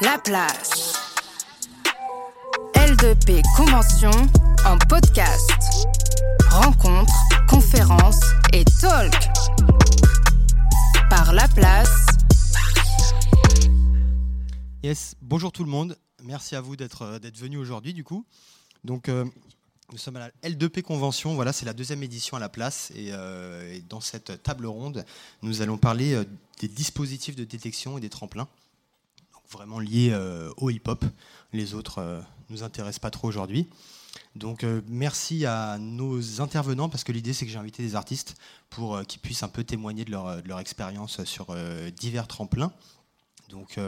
La place. L2P Convention en podcast. Rencontres, conférences et talk. Par La Place. Yes, bonjour tout le monde. Merci à vous d'être euh, venu aujourd'hui du coup. Donc euh, nous sommes à la L2P Convention, voilà, c'est la deuxième édition à la place. Et, euh, dans cette table ronde, nous allons parler des dispositifs de détection et des tremplins. Vraiment liés euh, au hip-hop. Les autres euh, nous intéressent pas trop aujourd'hui. Donc euh, merci à nos intervenants parce que l'idée c'est que j'ai invité des artistes pour qu'ils puissent un peu témoigner de leur, expérience sur divers tremplins. Donc,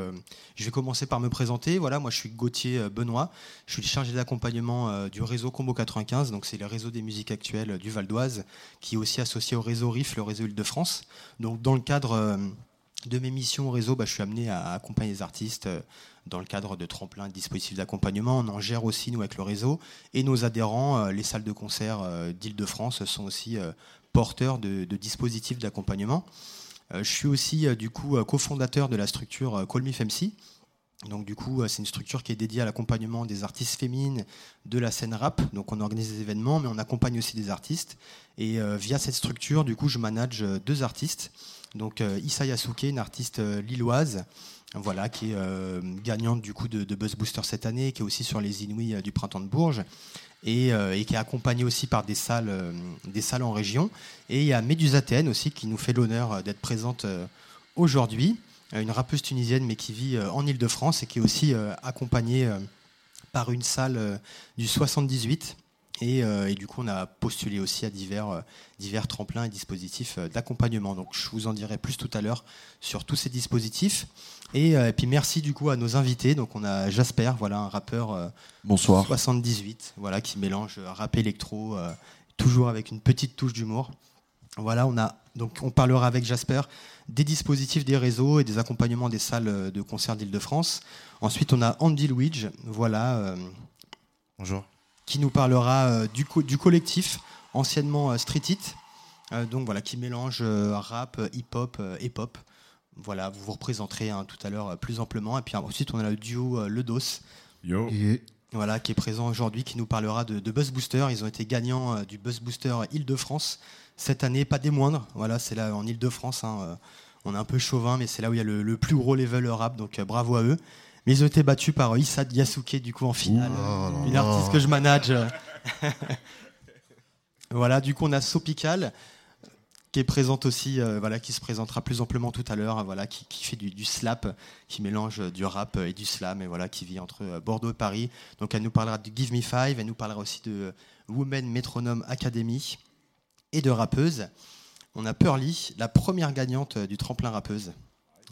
je vais commencer par me présenter. Voilà, moi, je suis Gauthier Benoît. Je suis le chargé d'accompagnement du réseau Combo 95. Donc, c'est le réseau des musiques actuelles du Val d'Oise, qui est aussi associé au réseau RIF, le réseau Île-de-France. Donc, dans le cadre de mes missions au réseau, bah, je suis amené à accompagner les artistes euh, dans le cadre de tremplins, de dispositifs d'accompagnement. On en gère aussi, nous, avec le réseau. Et nos adhérents, euh, les salles de concert euh, d'Île-de-France, sont aussi porteurs de, dispositifs d'accompagnement. Je suis aussi du coup cofondateur de la structure Call Me. Donc du coup, c'est une structure qui est dédiée à l'accompagnement des artistes féminines de la scène rap. Donc on organise des événements, mais on accompagne aussi des artistes. Et via cette structure, du coup, je manage deux artistes. Donc euh, Issa Yasuke, une artiste euh, lilloise, voilà, qui est euh, gagnante du coup de, Buzz Booster cette année, qui est aussi sur les Inouïs du printemps de Bourges. Et, qui est accompagnée aussi par des salles, en région. Et il y a Médusa aussi qui nous fait l'honneur d'être présente aujourd'hui, une rappeuse tunisienne mais qui vit en Ile-de-France et qui est aussi accompagnée par une salle du 78. Et, euh, et du coup, on a postulé aussi à divers, euh, divers tremplins et dispositifs euh, d'accompagnement. Donc, je vous en dirai plus tout à l'heure sur tous ces dispositifs. Et, euh, et puis, merci du coup à nos invités. Donc, on a Jasper, voilà, un rappeur euh, Bonsoir. 78, voilà, qui mélange rap électro, euh, toujours avec une petite touche d'humour. Voilà, on a donc on parlera avec Jasper des dispositifs des réseaux et des accompagnements des salles de concert d'Île-de-France. Ensuite, on a Andy Luigi, voilà, euh, Bonjour. Qui nous parlera euh, du, co- du collectif anciennement euh, Street It, euh, donc voilà, qui mélange euh, rap, hip-hop euh, et pop. Voilà, vous vous représenterez hein, tout à l'heure euh, plus amplement. Et puis ensuite, on a le duo euh, Le Dos, Yo. voilà, qui est présent aujourd'hui, qui nous parlera de, de Buzz Booster. Ils ont été gagnants euh, du Buzz Booster Île-de-France cette année, pas des moindres. Voilà, c'est là en Île-de-France. hein, euh, on est un peu chauvin, mais c'est là où il y a le, le plus gros level rap, donc euh, bravo à eux. Mais ils ont été battus par euh, Issa Yasuke, du coup, en finale. Une artiste que je manage. euh. voilà, du coup, on a Sopical qui est présente aussi, euh, voilà, qui se présentera plus amplement tout à l'heure, voilà, qui, qui fait du, du slap, qui mélange euh, du rap et du slam, et voilà, qui vit entre euh, Bordeaux et Paris. Donc elle nous parlera de Give Me Five, elle nous parlera aussi de euh, Women Metronome Academy et de rappeuse. On a Pearly, la première gagnante euh, du tremplin rappeuse.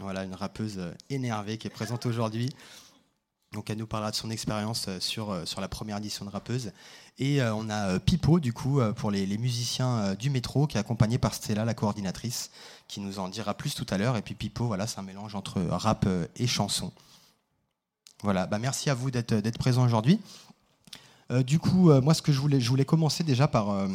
Voilà, une rappeuse euh, énervée qui est présente aujourd'hui. Donc elle nous parlera de son expérience euh, sur, euh, sur la première édition de rappeuse. Et on a Pipo, du coup, pour les, musiciens du métro, qui est accompagné par Stella, la coordinatrice, qui nous en dira plus tout à l'heure. Et puis Pipo, voilà, c'est un mélange entre rap et chanson. Voilà, bah, merci à vous d'être d'être présents aujourd'hui. Du coup, moi, ce que je voulais, je voulais commencer déjà par,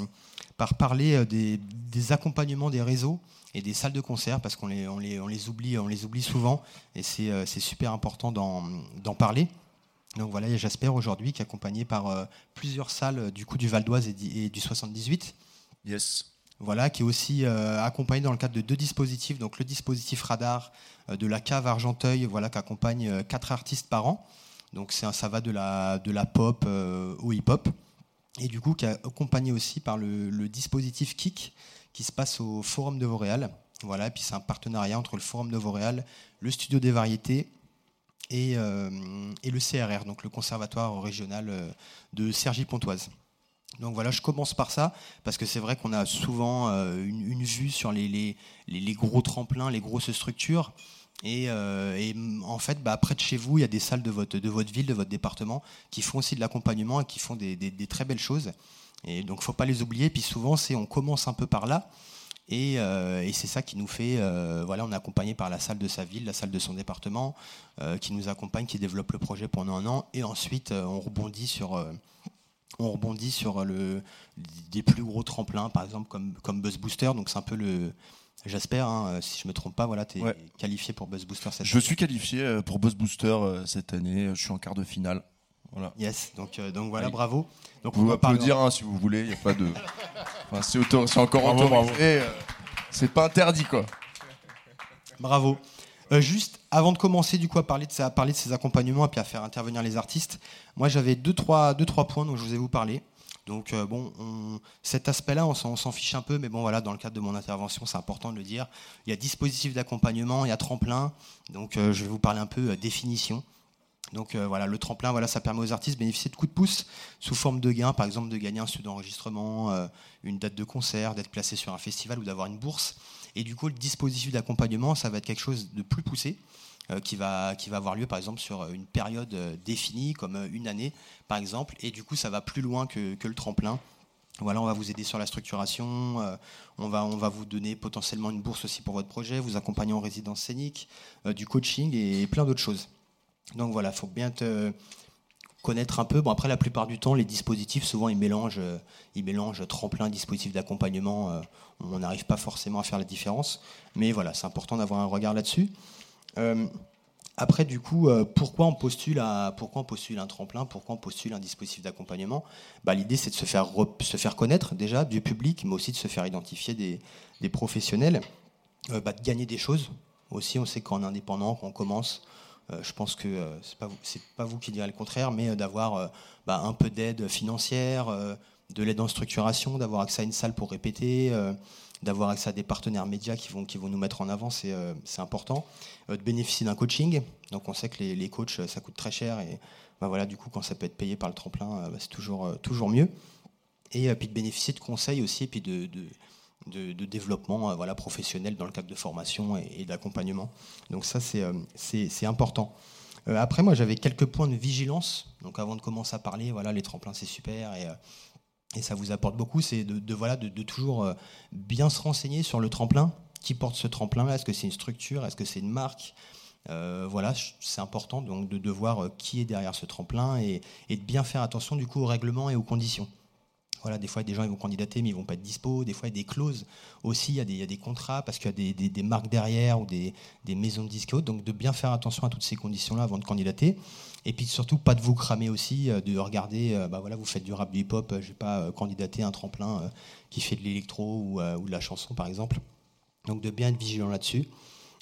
par parler des accompagnements des réseaux et des salles de concert, parce qu'on les, on les, on les, oublie, on les oublie souvent, et c'est euh, super important d'en parler. Donc voilà, il y a Jasper aujourd'hui qui est accompagné par euh, plusieurs salles euh, du coup du Val d'Oise et, du 78. Yes. Voilà, qui est aussi accompagné dans le cadre de deux dispositifs, donc le dispositif radar de la cave Argenteuil, voilà, qui accompagne quatre artistes par an. Donc ça va de la, de la pop au hip-hop. Et du coup, qui est accompagné aussi par le, le dispositif Kik, qui se passe au Forum de Vauréal. Voilà, puis c'est un partenariat entre le Forum de Vauréal, le Studio des Variétés et, euh, et le CRR, donc le Conservatoire régional euh, de Cergy-Pontoise. Donc voilà, je commence par ça, parce que c'est vrai qu'on a souvent euh, une, vue sur les, les, gros tremplins, les grosses structures. Et, en fait, bah, près de chez vous, il y a des salles de votre, de votre ville, de votre département, qui font aussi de l'accompagnement et qui font des- des très belles choses. Et donc, faut pas les oublier. Puis souvent, c'est on commence un peu par là. Et, euh, et c'est ça qui nous fait, euh, voilà, on est accompagné par la salle de sa ville, la salle de son département, euh, qui nous accompagne, qui développe le projet pendant un an, et ensuite on rebondit sur, on rebondit sur le, des plus gros tremplins, par exemple comme, comme Buzz Booster, donc c'est un peu le, J'espère, hein, si je me trompe pas, voilà, tu es Ouais. qualifié pour Buzz Booster cette Je suis qualifié pour Buzz Booster cette année. Je suis en quart de finale. Voilà. Yes, donc, euh, donc voilà, Allez. bravo. Donc Vous pouvez parler- applaudir hein, si vous voulez. Il y a pas de. Enfin, c'est auto- c'est encore Bravo, autorisé. euh, C'est pas interdit quoi. Bravo. Euh, juste avant de commencer du coup à parler de, ça, à parler de ces accompagnements et puis à faire intervenir les artistes, moi j'avais deux trois, deux, trois points dont je vous ai vous parler. Donc euh, bon, on- cet aspect-là, on s'en on s'en fiche un peu, mais bon voilà, dans le cadre de mon intervention, c'est important de le dire. Il y a dispositif d'accompagnement, il y a tremplin, donc euh, je vais vous parler un peu euh, définition. Donc euh, voilà, le tremplin, voilà, ça permet aux artistes de bénéficier de coups de pouce sous forme de gains, par exemple de gagner un studio d'enregistrement, euh, une date de concert, d'être placé sur un festival ou d'avoir une bourse. Et du coup, le dispositif d'accompagnement, ça va être quelque chose de plus poussé, euh, qui, va, avoir lieu par exemple sur une période définie, comme une année par exemple. Et du coup, ça va plus loin que, le tremplin. Voilà, on va vous aider sur la structuration, on, va, on va vous donner potentiellement une bourse aussi pour votre projet, vous accompagner en résidence scénique, du coaching et plein d'autres choses. Donc voilà, il faut bien te connaître un peu. Bon, après, la plupart du temps, les dispositifs, souvent, ils mélangent, euh, ils mélangent tremplin, dispositif d'accompagnement. euh, on n'arrive pas forcément à faire la différence. Mais voilà, c'est important d'avoir un regard là-dessus. Euh, après, du coup, pourquoi, on postule pourquoi on postule un tremplin Pourquoi on postule un dispositif d'accompagnement? Bah, L'idée, c'est de se faire, se faire connaître déjà du public, mais aussi de se faire identifier des, professionnels, bah, de gagner des choses. Aussi, on sait qu'en indépendant, quand on commence, je pense que euh, vous, c'est pas vous qui direz le contraire, mais euh, d'avoir euh, bah, un peu d'aide financière, euh, de l'aide en structuration, d'avoir accès à une salle pour répéter, euh, d'avoir accès à des partenaires médias qui vont, nous mettre en avant, c'est euh, important. Euh, de bénéficier d'un coaching. Donc on sait que les, les coachs, euh, ça coûte très cher et bah, voilà, du coup, quand ça peut être payé par le tremplin, euh, bah, c'est toujours, euh, mieux. Et euh, puis de bénéficier de conseils aussi, et puis de, de- développement euh, voilà, professionnel dans le cadre de formation et, d'accompagnement. Donc ça, c'est euh, important. Euh, après, moi, j'avais quelques points de vigilance. Donc avant de commencer à parler, voilà, les tremplins, c'est super. Et, et ça vous apporte beaucoup, c'est de, voilà, de, toujours bien se renseigner sur le tremplin. Qui porte ce tremplin-là? Est-ce que c'est une structure? Est-ce que c'est une marque? Voilà, c'est important donc de, voir qui est derrière ce tremplin et, et de bien faire attention du coup au règlement et aux conditions. Voilà, des fois, des gens ils vont candidater, mais ils vont pas être dispo. Des fois, il y a des clauses aussi, il y a des, des contrats parce qu'il y a des, marques derrière ou des, maisons de disques. Donc, de bien faire attention à toutes ces conditions-là avant de candidater. Et puis, surtout, pas de vous cramer aussi, euh, de regarder, euh, bah voilà, vous faites du rap, du hip-hop, euh, je vais pas candidater un tremplin qui fait de l'électro ou, de la chanson, par exemple. Donc, de bien être vigilant là-dessus.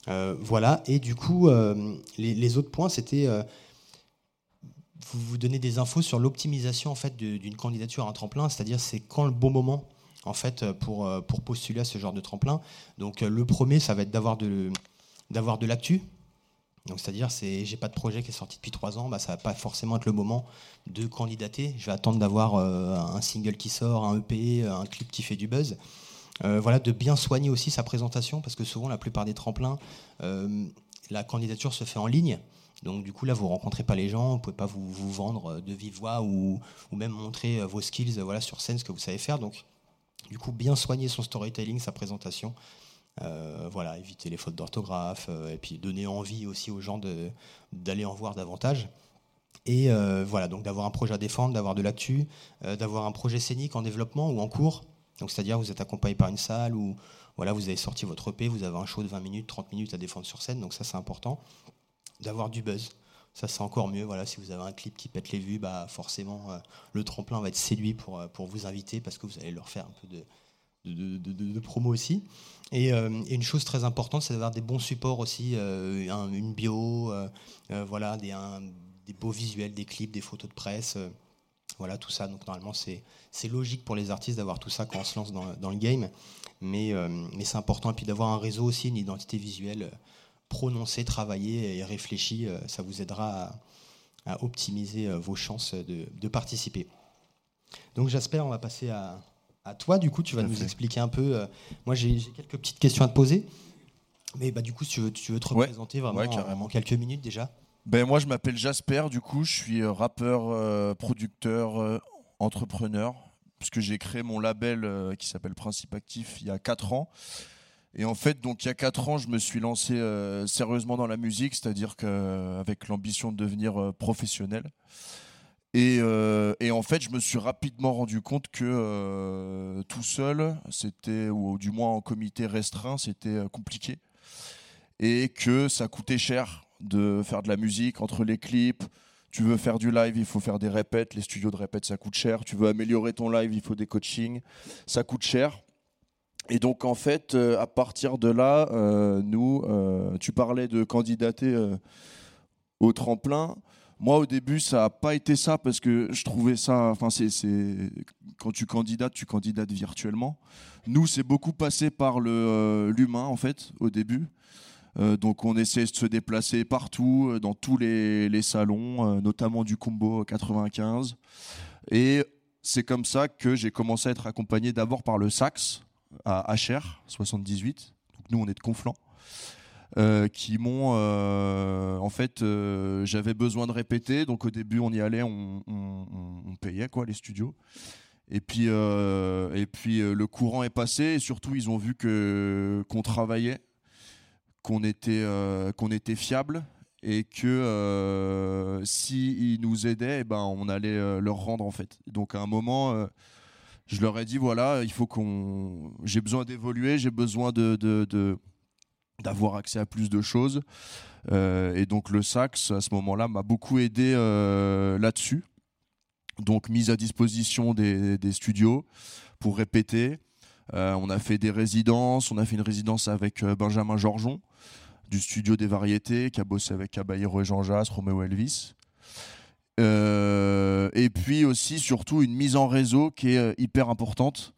Voilà, et du coup, les, autres points, c'était. Vous vous donnez des infos sur l'optimisation en fait d'une candidature à un tremplin, c'est-à-dire c'est quand le bon moment en fait pour, euh, pour postuler à ce genre de tremplin. Donc euh, le premier, ça va être d'avoir de d'avoir de l'actu. Donc c'est-à-dire c'est j'ai pas de projet qui est sorti depuis trois ans, bah, ça va pas forcément être le moment de candidater. Je vais attendre d'avoir euh, un single qui sort, un EP, un clip qui fait du buzz. Voilà, de bien soigner aussi sa présentation parce que souvent la plupart des tremplins, la candidature se fait en ligne. Donc du coup là vous rencontrez pas les gens, vous pouvez pas vous, vendre euh, de vive voix ou, même montrer euh, vos skills voilà, sur scène, ce que vous savez faire. Donc du coup bien soigner son storytelling, sa présentation. Euh, voilà, éviter les fautes d'orthographe et puis donner envie aussi aux gens d'aller en voir davantage. Et voilà, donc d'avoir un projet à défendre, d'avoir de l'actu, d'avoir un projet scénique en développement ou en cours. Donc c'est-à-dire vous êtes accompagné par une salle ou voilà, vous avez sorti votre EP, vous avez un show de 20 minutes, 30 minutes à défendre sur scène, donc ça c'est important. D'avoir du buzz. Ça c'est encore mieux. Voilà, si vous avez un clip qui pète les vues, bah forcément euh, le tremplin va être séduit pour, euh, pour vous inviter parce que vous allez leur faire un peu de, de, de- promo aussi. Et, euh, et une chose très importante, c'est d'avoir des bons supports aussi, un- une bio, voilà, des, des beaux visuels, des clips, des photos de presse, voilà tout ça. Donc normalement c'est logique pour les artistes d'avoir tout ça quand on se lance dans, dans le game, mais, mais c'est important et puis d'avoir un réseau aussi, une identité visuelle prononcée, travaillée et réfléchie, euh, ça vous aidera à, à optimiser euh, vos chances de, de participer. Donc j'espère, on va passer à, à toi. Du coup, tu vas Tout nous fait. expliquer un peu. euh, moi, j'ai quelques petites questions à te poser. Mais bah, du coup, si tu veux, tu veux te Ouais. représenter vraiment Ouais, en, carrément. en quelques minutes déjà. Ben moi je m'appelle Jasper, du coup je suis rappeur, euh, producteur, euh, entrepreneur, puisque j'ai créé mon label euh, qui s'appelle Principe Actif il y a 4 ans. Et en fait, donc il y a 4 ans, je me suis lancé euh, sérieusement dans la musique, c'est-à-dire qu'avec l'ambition de devenir euh, professionnel. Et, euh, et en fait, je me suis rapidement rendu compte que euh, tout seul, c'était, ou du moins en comité restreint, c'était euh, compliqué. Et que ça coûtait cher de faire de la musique entre les clips. Tu veux faire du live, il faut faire des répètes. Les studios de répètes, ça coûte cher. Tu veux améliorer ton live, il faut des coachings. Ça coûte cher. Et donc, en fait, euh, à partir de là, euh, nous, euh, tu parlais de candidater au tremplin. Moi, au début, ça n'a pas été ça parce que je trouvais ça. Enfin, c'est, quand tu candidates, tu candidates virtuellement. Nous, c'est beaucoup passé par le, l'humain, en fait, au début. Donc, on essaie de se déplacer partout, dans tous les, les salons, notamment du Combo 95. Et c'est comme ça que j'ai commencé à être accompagné d'abord par le Sax à HR 78. Donc, nous, on est de Conflans. euh, qui m'ont euh, en fait euh, j'avais besoin de répéter donc au début on y allait on, payait quoi les studios et puis et puis le courant est passé et surtout ils ont vu que qu'on travaillait qu'on était qu'on était fiable et que euh, si nous aidaient eh ben on allait leur rendre en fait donc à un moment je leur ai dit voilà il faut qu'on j'ai besoin d'évoluer j'ai besoin d'avoir accès à plus de choses. Euh, et donc le sax à ce moment-là m'a beaucoup aidé euh, là-dessus. Donc mise à disposition des, studios pour répéter. Euh, on a fait des résidences on a fait une résidence avec Benjamin Georgeon du studio des variétés qui a bossé avec Caballero et Jean Jass Roméo Elvis Euh, et puis aussi surtout une mise en réseau qui est euh, hyper importante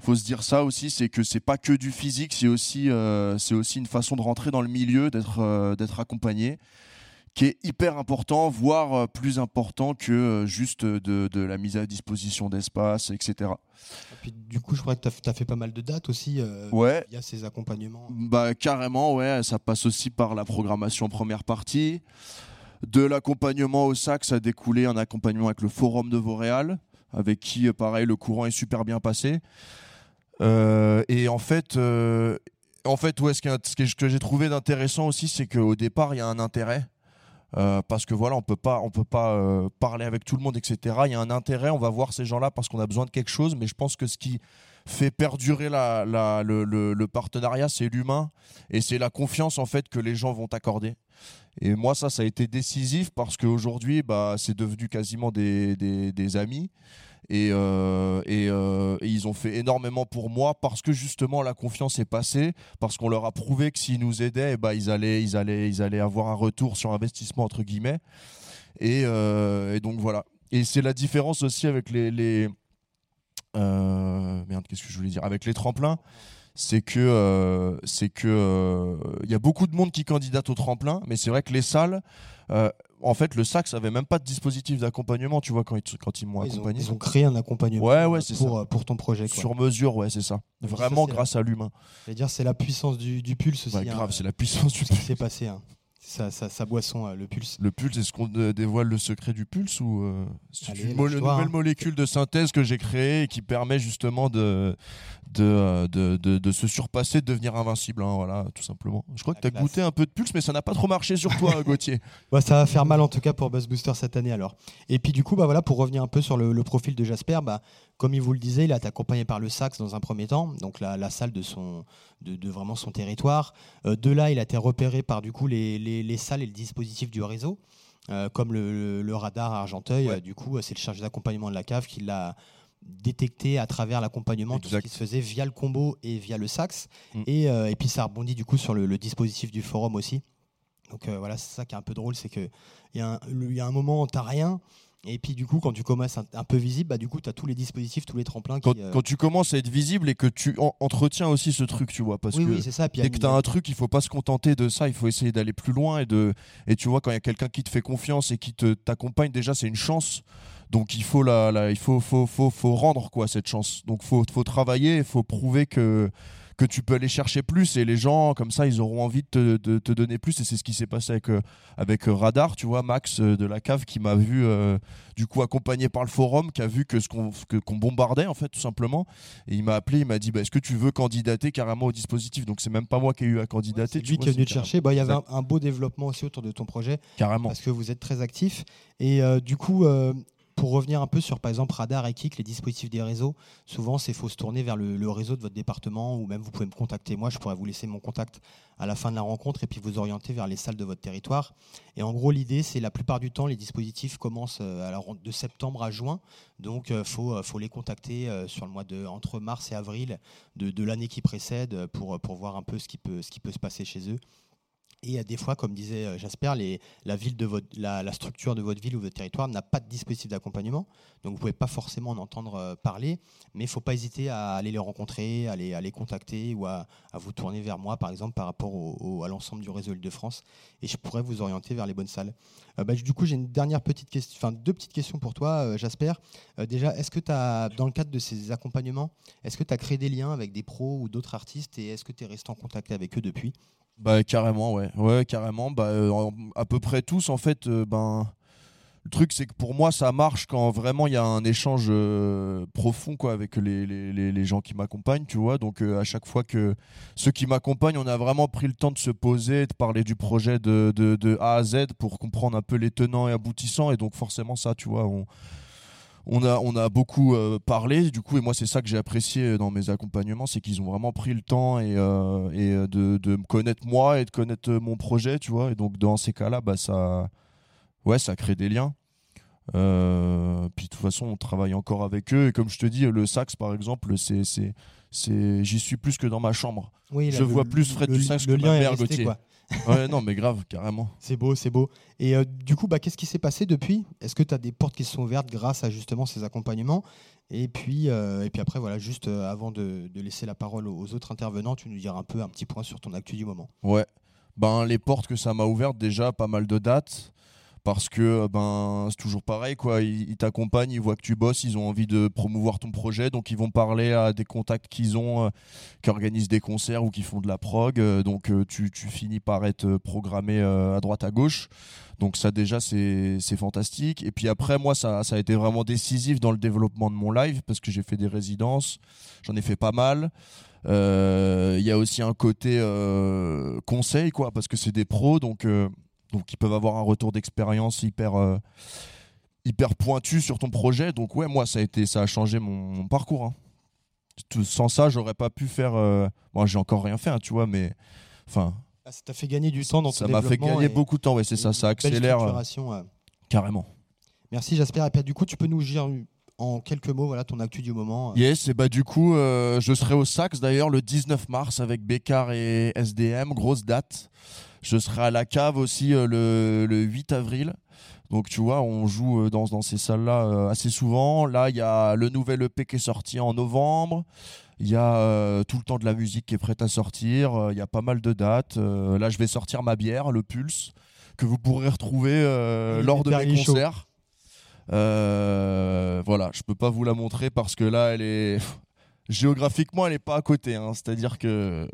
faut se dire ça aussi, c'est que c'est pas que du physique, c'est aussi, euh, c'est aussi une façon de rentrer dans le milieu, d'être euh, d'être accompagné, qui est hyper important, voire plus important que juste de, de la mise à disposition d'espace, etc. Et puis, du coup, je crois que tu as, fait pas mal de dates aussi Ouais, via ces accompagnements. bah carrément, ouais, ça passe aussi par la programmation en première partie. De l'accompagnement au sac, ça a découlé un accompagnement avec le Forum de Vauréal, avec qui, euh, pareil, le courant est super bien passé. Euh, et en fait, euh, en fait, ouais, ce que, j'ai trouvé d'intéressant aussi, c'est qu'au départ, il y a un intérêt. Parce que voilà, on peut pas, on peut pas parler avec tout le monde, etc. Il y a un intérêt, on va voir ces gens-là parce qu'on a besoin de quelque chose. Mais je pense que ce qui fait perdurer le, partenariat, c'est l'humain et c'est la confiance en fait que les gens vont t'accorder. Et moi, ça, ça a été décisif parce qu'aujourd'hui, bah, c'est devenu quasiment des, des- amis. Et, euh, euh, et ils ont fait énormément pour moi parce que justement la confiance est passée, parce qu'on leur a prouvé que s'ils nous aidaient, ben, ils, allaient, ils, allaient, ils allaient avoir un retour sur investissement, entre guillemets. Et, euh, donc voilà. Et c'est la différence aussi avec les. merde, qu'est-ce que je voulais dire? Avec les tremplins, c'est que euh, c'est que euh, il y a beaucoup de monde qui candidate au tremplin, mais c'est vrai que les salles, euh, en fait, le sax avait même pas de dispositif d'accompagnement, tu vois, quand ils, quand ils m'ont ont, accompagné. ils ont créé un accompagnement Ouais, ouais, c'est pour, pour ton projet. Quoi. Sur mesure, ouais, c'est ça. Vraiment grâce à l'humain. Je veux dire, c'est la puissance du, du pulse aussi. Ouais, hein, grave, c'est la puissance du ce qui s'est passé. hein. Sa, sa- sa boisson, euh, le pulse. Le pulse, est-ce qu'on euh, dévoile le secret du pulse ou euh, c'est une mo- nouvelle hein. molécule de synthèse que j'ai créée et qui permet justement de, de, de, de- de se surpasser, de devenir invincible, hein, voilà, tout simplement. Je crois que tu as classe. goûté un peu de pulse, mais ça n'a pas trop marché sur toi, Gauthier. Ouais, ça va faire mal en tout cas pour Buzz Booster cette année alors. Et puis du coup, bah voilà, pour revenir un peu sur le, le profil de Jasper, bah, comme il vous le disait, il a été accompagné par le Sax dans un premier temps, donc la, la salle de, son, de, de vraiment son territoire. Euh, de là, il a été repéré par du coup les, les, les salles et le dispositif du réseau, euh, comme le, le- le radar à Argenteuil. Ouais. Euh, du coup, c'est le chargé d'accompagnement de la cave qui l'a détecté à travers l'accompagnement tout ce qui se faisait via le combo et via le sax Mm. et, euh, et puis ça rebondit du coup sur le, le dispositif du forum aussi donc euh, voilà c'est ça qui est un peu drôle c'est que il y, y a un moment t'as rien et puis du coup quand tu commences un, peu visible bah du coup tu as tous les dispositifs tous les tremplins Quand, euh, quand tu commences à être visible et que tu en- entretiens aussi ce truc, tu vois, parce oui que oui c'est ça puis il dès que tu as un truc, il faut pas se contenter de ça, il faut essayer d'aller plus loin et de et tu vois quand il y a quelqu'un qui te fait confiance et qui te t'accompagne déjà, c'est une chance. Donc il faut la, la- il faut, faut, faut, faut rendre quoi cette chance. Donc faut faut travailler, il faut prouver que que tu peux aller chercher plus et les gens comme ça ils auront envie de te, de te donner plus. Et c'est ce qui s'est passé avec euh, avec euh, Radar tu vois Max euh, de la cave qui m'a vu euh, du coup accompagné par le forum qui a vu que ce qu'on qu'on bombardait en fait tout simplement. Et il m'a appelé il m'a dit bah, est-ce que tu veux candidater carrément au dispositif? Donc c'est même pas moi qui ai eu à ouais, candidater c'est tu lui vois, qui est venu c'est te chercher. Bah, il y avait un, beau développement aussi autour de ton projet. Carrément. Parce que vous êtes très actif. Et euh, du coup pour revenir un peu sur, par exemple, Radar et Kik, les dispositifs des réseaux, souvent, c'est faut se tourner vers le, réseau de votre département ou même vous pouvez me contacter. Moi, je pourrais vous laisser mon contact à la fin de la rencontre et puis vous orienter vers les salles de votre territoire. Et en gros, l'idée, c'est la plupart du temps, les dispositifs commencent euh, de septembre à juin. Donc, il faut, euh, faut les contacter euh, sur le mois de, entre mars et avril de, l'année qui précède euh, pour, voir un peu ce qui peut se passer chez eux. Et euh, des fois, comme disait euh, Jasper, la, structure de votre ville ou votre territoire n'a pas de dispositif d'accompagnement. Donc vous ne pouvez pas forcément en entendre euh, parler, mais il ne faut pas hésiter à aller les rencontrer, à les, les contacter ou à, vous tourner vers moi, par exemple, par rapport à l'ensemble du réseau Île-de-France. Et je pourrais vous orienter vers les bonnes salles. Bah, du coup, j'ai une dernière petite question, enfin deux petites questions pour toi, Jasper. Déjà, est-ce que tu dans le cadre de ces accompagnements, est-ce que tu as créé des liens avec des pros ou d'autres artistes et est-ce que tu es resté en contact avec eux depuis? Bah carrément, ouais, ouais, carrément. Bah, euh, à peu près tous, en fait, euh, ben. Le truc, c'est que pour moi, ça marche quand vraiment il y a un échange euh, profond quoi, avec les, les, les- gens qui m'accompagnent, tu vois. Donc, à chaque fois que ceux qui m'accompagnent, on a vraiment pris le temps de se poser, de parler du projet de, de, de A à Z pour comprendre un peu les tenants et aboutissants. Et donc, forcément, ça, tu vois, on, on, a, on a beaucoup euh, parlé, du coup, et moi, c'est ça que j'ai apprécié dans mes accompagnements, c'est qu'ils ont vraiment pris le temps et, euh, et euh, de, de me connaître moi et de connaître mon projet, tu vois. Et donc, dans ces cas-là, bah, ça, ouais, ça crée des liens. Euh, puis de toute façon, on travaille encore avec eux. Et comme je te dis, le sax, par exemple, c'est, c'est, c'est, j'y suis plus que dans ma chambre. Oui, Je vois plus Fred le, Dussac le que lien ma mère resté, Gauthier. quoi. Ouais, non, mais grave, carrément. C'est beau, c'est beau. Et euh, du coup, bah, qu'est-ce qui s'est passé depuis? Est-ce que tu as des portes qui se sont ouvertes grâce à justement ces accompagnements? Et puis, euh, et puis après, voilà, juste euh, avant de, de laisser la parole aux, aux autres intervenants, tu nous diras un peu un petit point sur ton actu du moment. Ouais. Ben, les portes que ça m'a ouvertes, déjà, pas mal de dates. Parce que ben c'est toujours pareil quoi, ils, t'accompagnent, ils voient que tu bosses, ils ont envie de promouvoir ton projet, donc ils vont parler à des contacts qu'ils ont, euh, qui organisent des concerts ou qui font de la prog, euh, donc euh, tu, finis par être euh, programmé euh, à droite à gauche, donc ça déjà c'est fantastique. Et puis après moi ça, ça a été vraiment décisif dans le développement de mon live parce que j'ai fait des résidences, j'en ai fait pas mal. Euh, Il y a aussi un côté euh, conseil quoi, parce que c'est des pros. Donc euh, donc ils peuvent avoir un retour d'expérience hyper euh, hyper pointu sur ton projet donc ouais moi ça a été ça a changé mon, mon parcours hein. Tout- sans ça j'aurais pas pu faire euh, moi j'ai encore rien fait hein, tu vois mais enfin Ah, ça t'a fait gagner du temps dans ça ton m'a fait développement gagner et- beaucoup de temps ouais c'est ça ça accélère euh, euh. carrément Merci Jasper. Et puis, du coup, tu peux nous dire en quelques mots voilà, ton actu du moment. euh. Yes, et bah du coup, euh, je serai au Sax d'ailleurs le 19 mars avec Bécard et SDM, grosse date. Je serai à la cave aussi euh, le, le 8 avril. Donc tu vois, on joue euh, dans, dans ces salles-là euh, assez souvent. Là, il y a le nouvel EP qui est sorti en novembre. Il y a euh, tout le temps de la musique qui est prête à sortir. Il y a pas mal de dates. Euh, là, je vais sortir ma bière, le Pulse, que vous pourrez retrouver euh, lors de mes concerts. Voilà, je peux pas vous la montrer parce que là, elle est géographiquement, elle est pas à côté. hein. C'est-à-dire que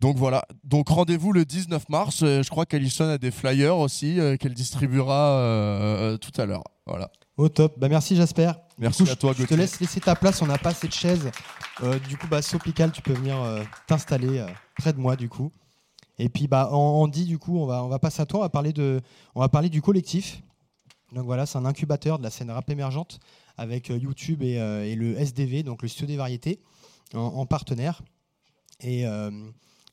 donc voilà. Donc rendez-vous le 19 mars. Euh, Je crois qu'Alison a des flyers aussi euh, qu'elle distribuera euh, euh, tout à l'heure. Voilà. Au top. Bah, merci Jasper. Merci coup, à toi, je, je te laisse laisser ta place. On n'a pas assez de chaises. Du coup, bah, Sopical, tu peux venir t'installer près de moi, du coup. Et puis, bah, dit, du coup, on va, on va passer à toi. On va parler, de, on va parler du collectif. Donc voilà, c'est un incubateur de la scène rap émergente avec YouTube et, et le SDV, donc le Studio des Variétés, en, en partenaire. Et,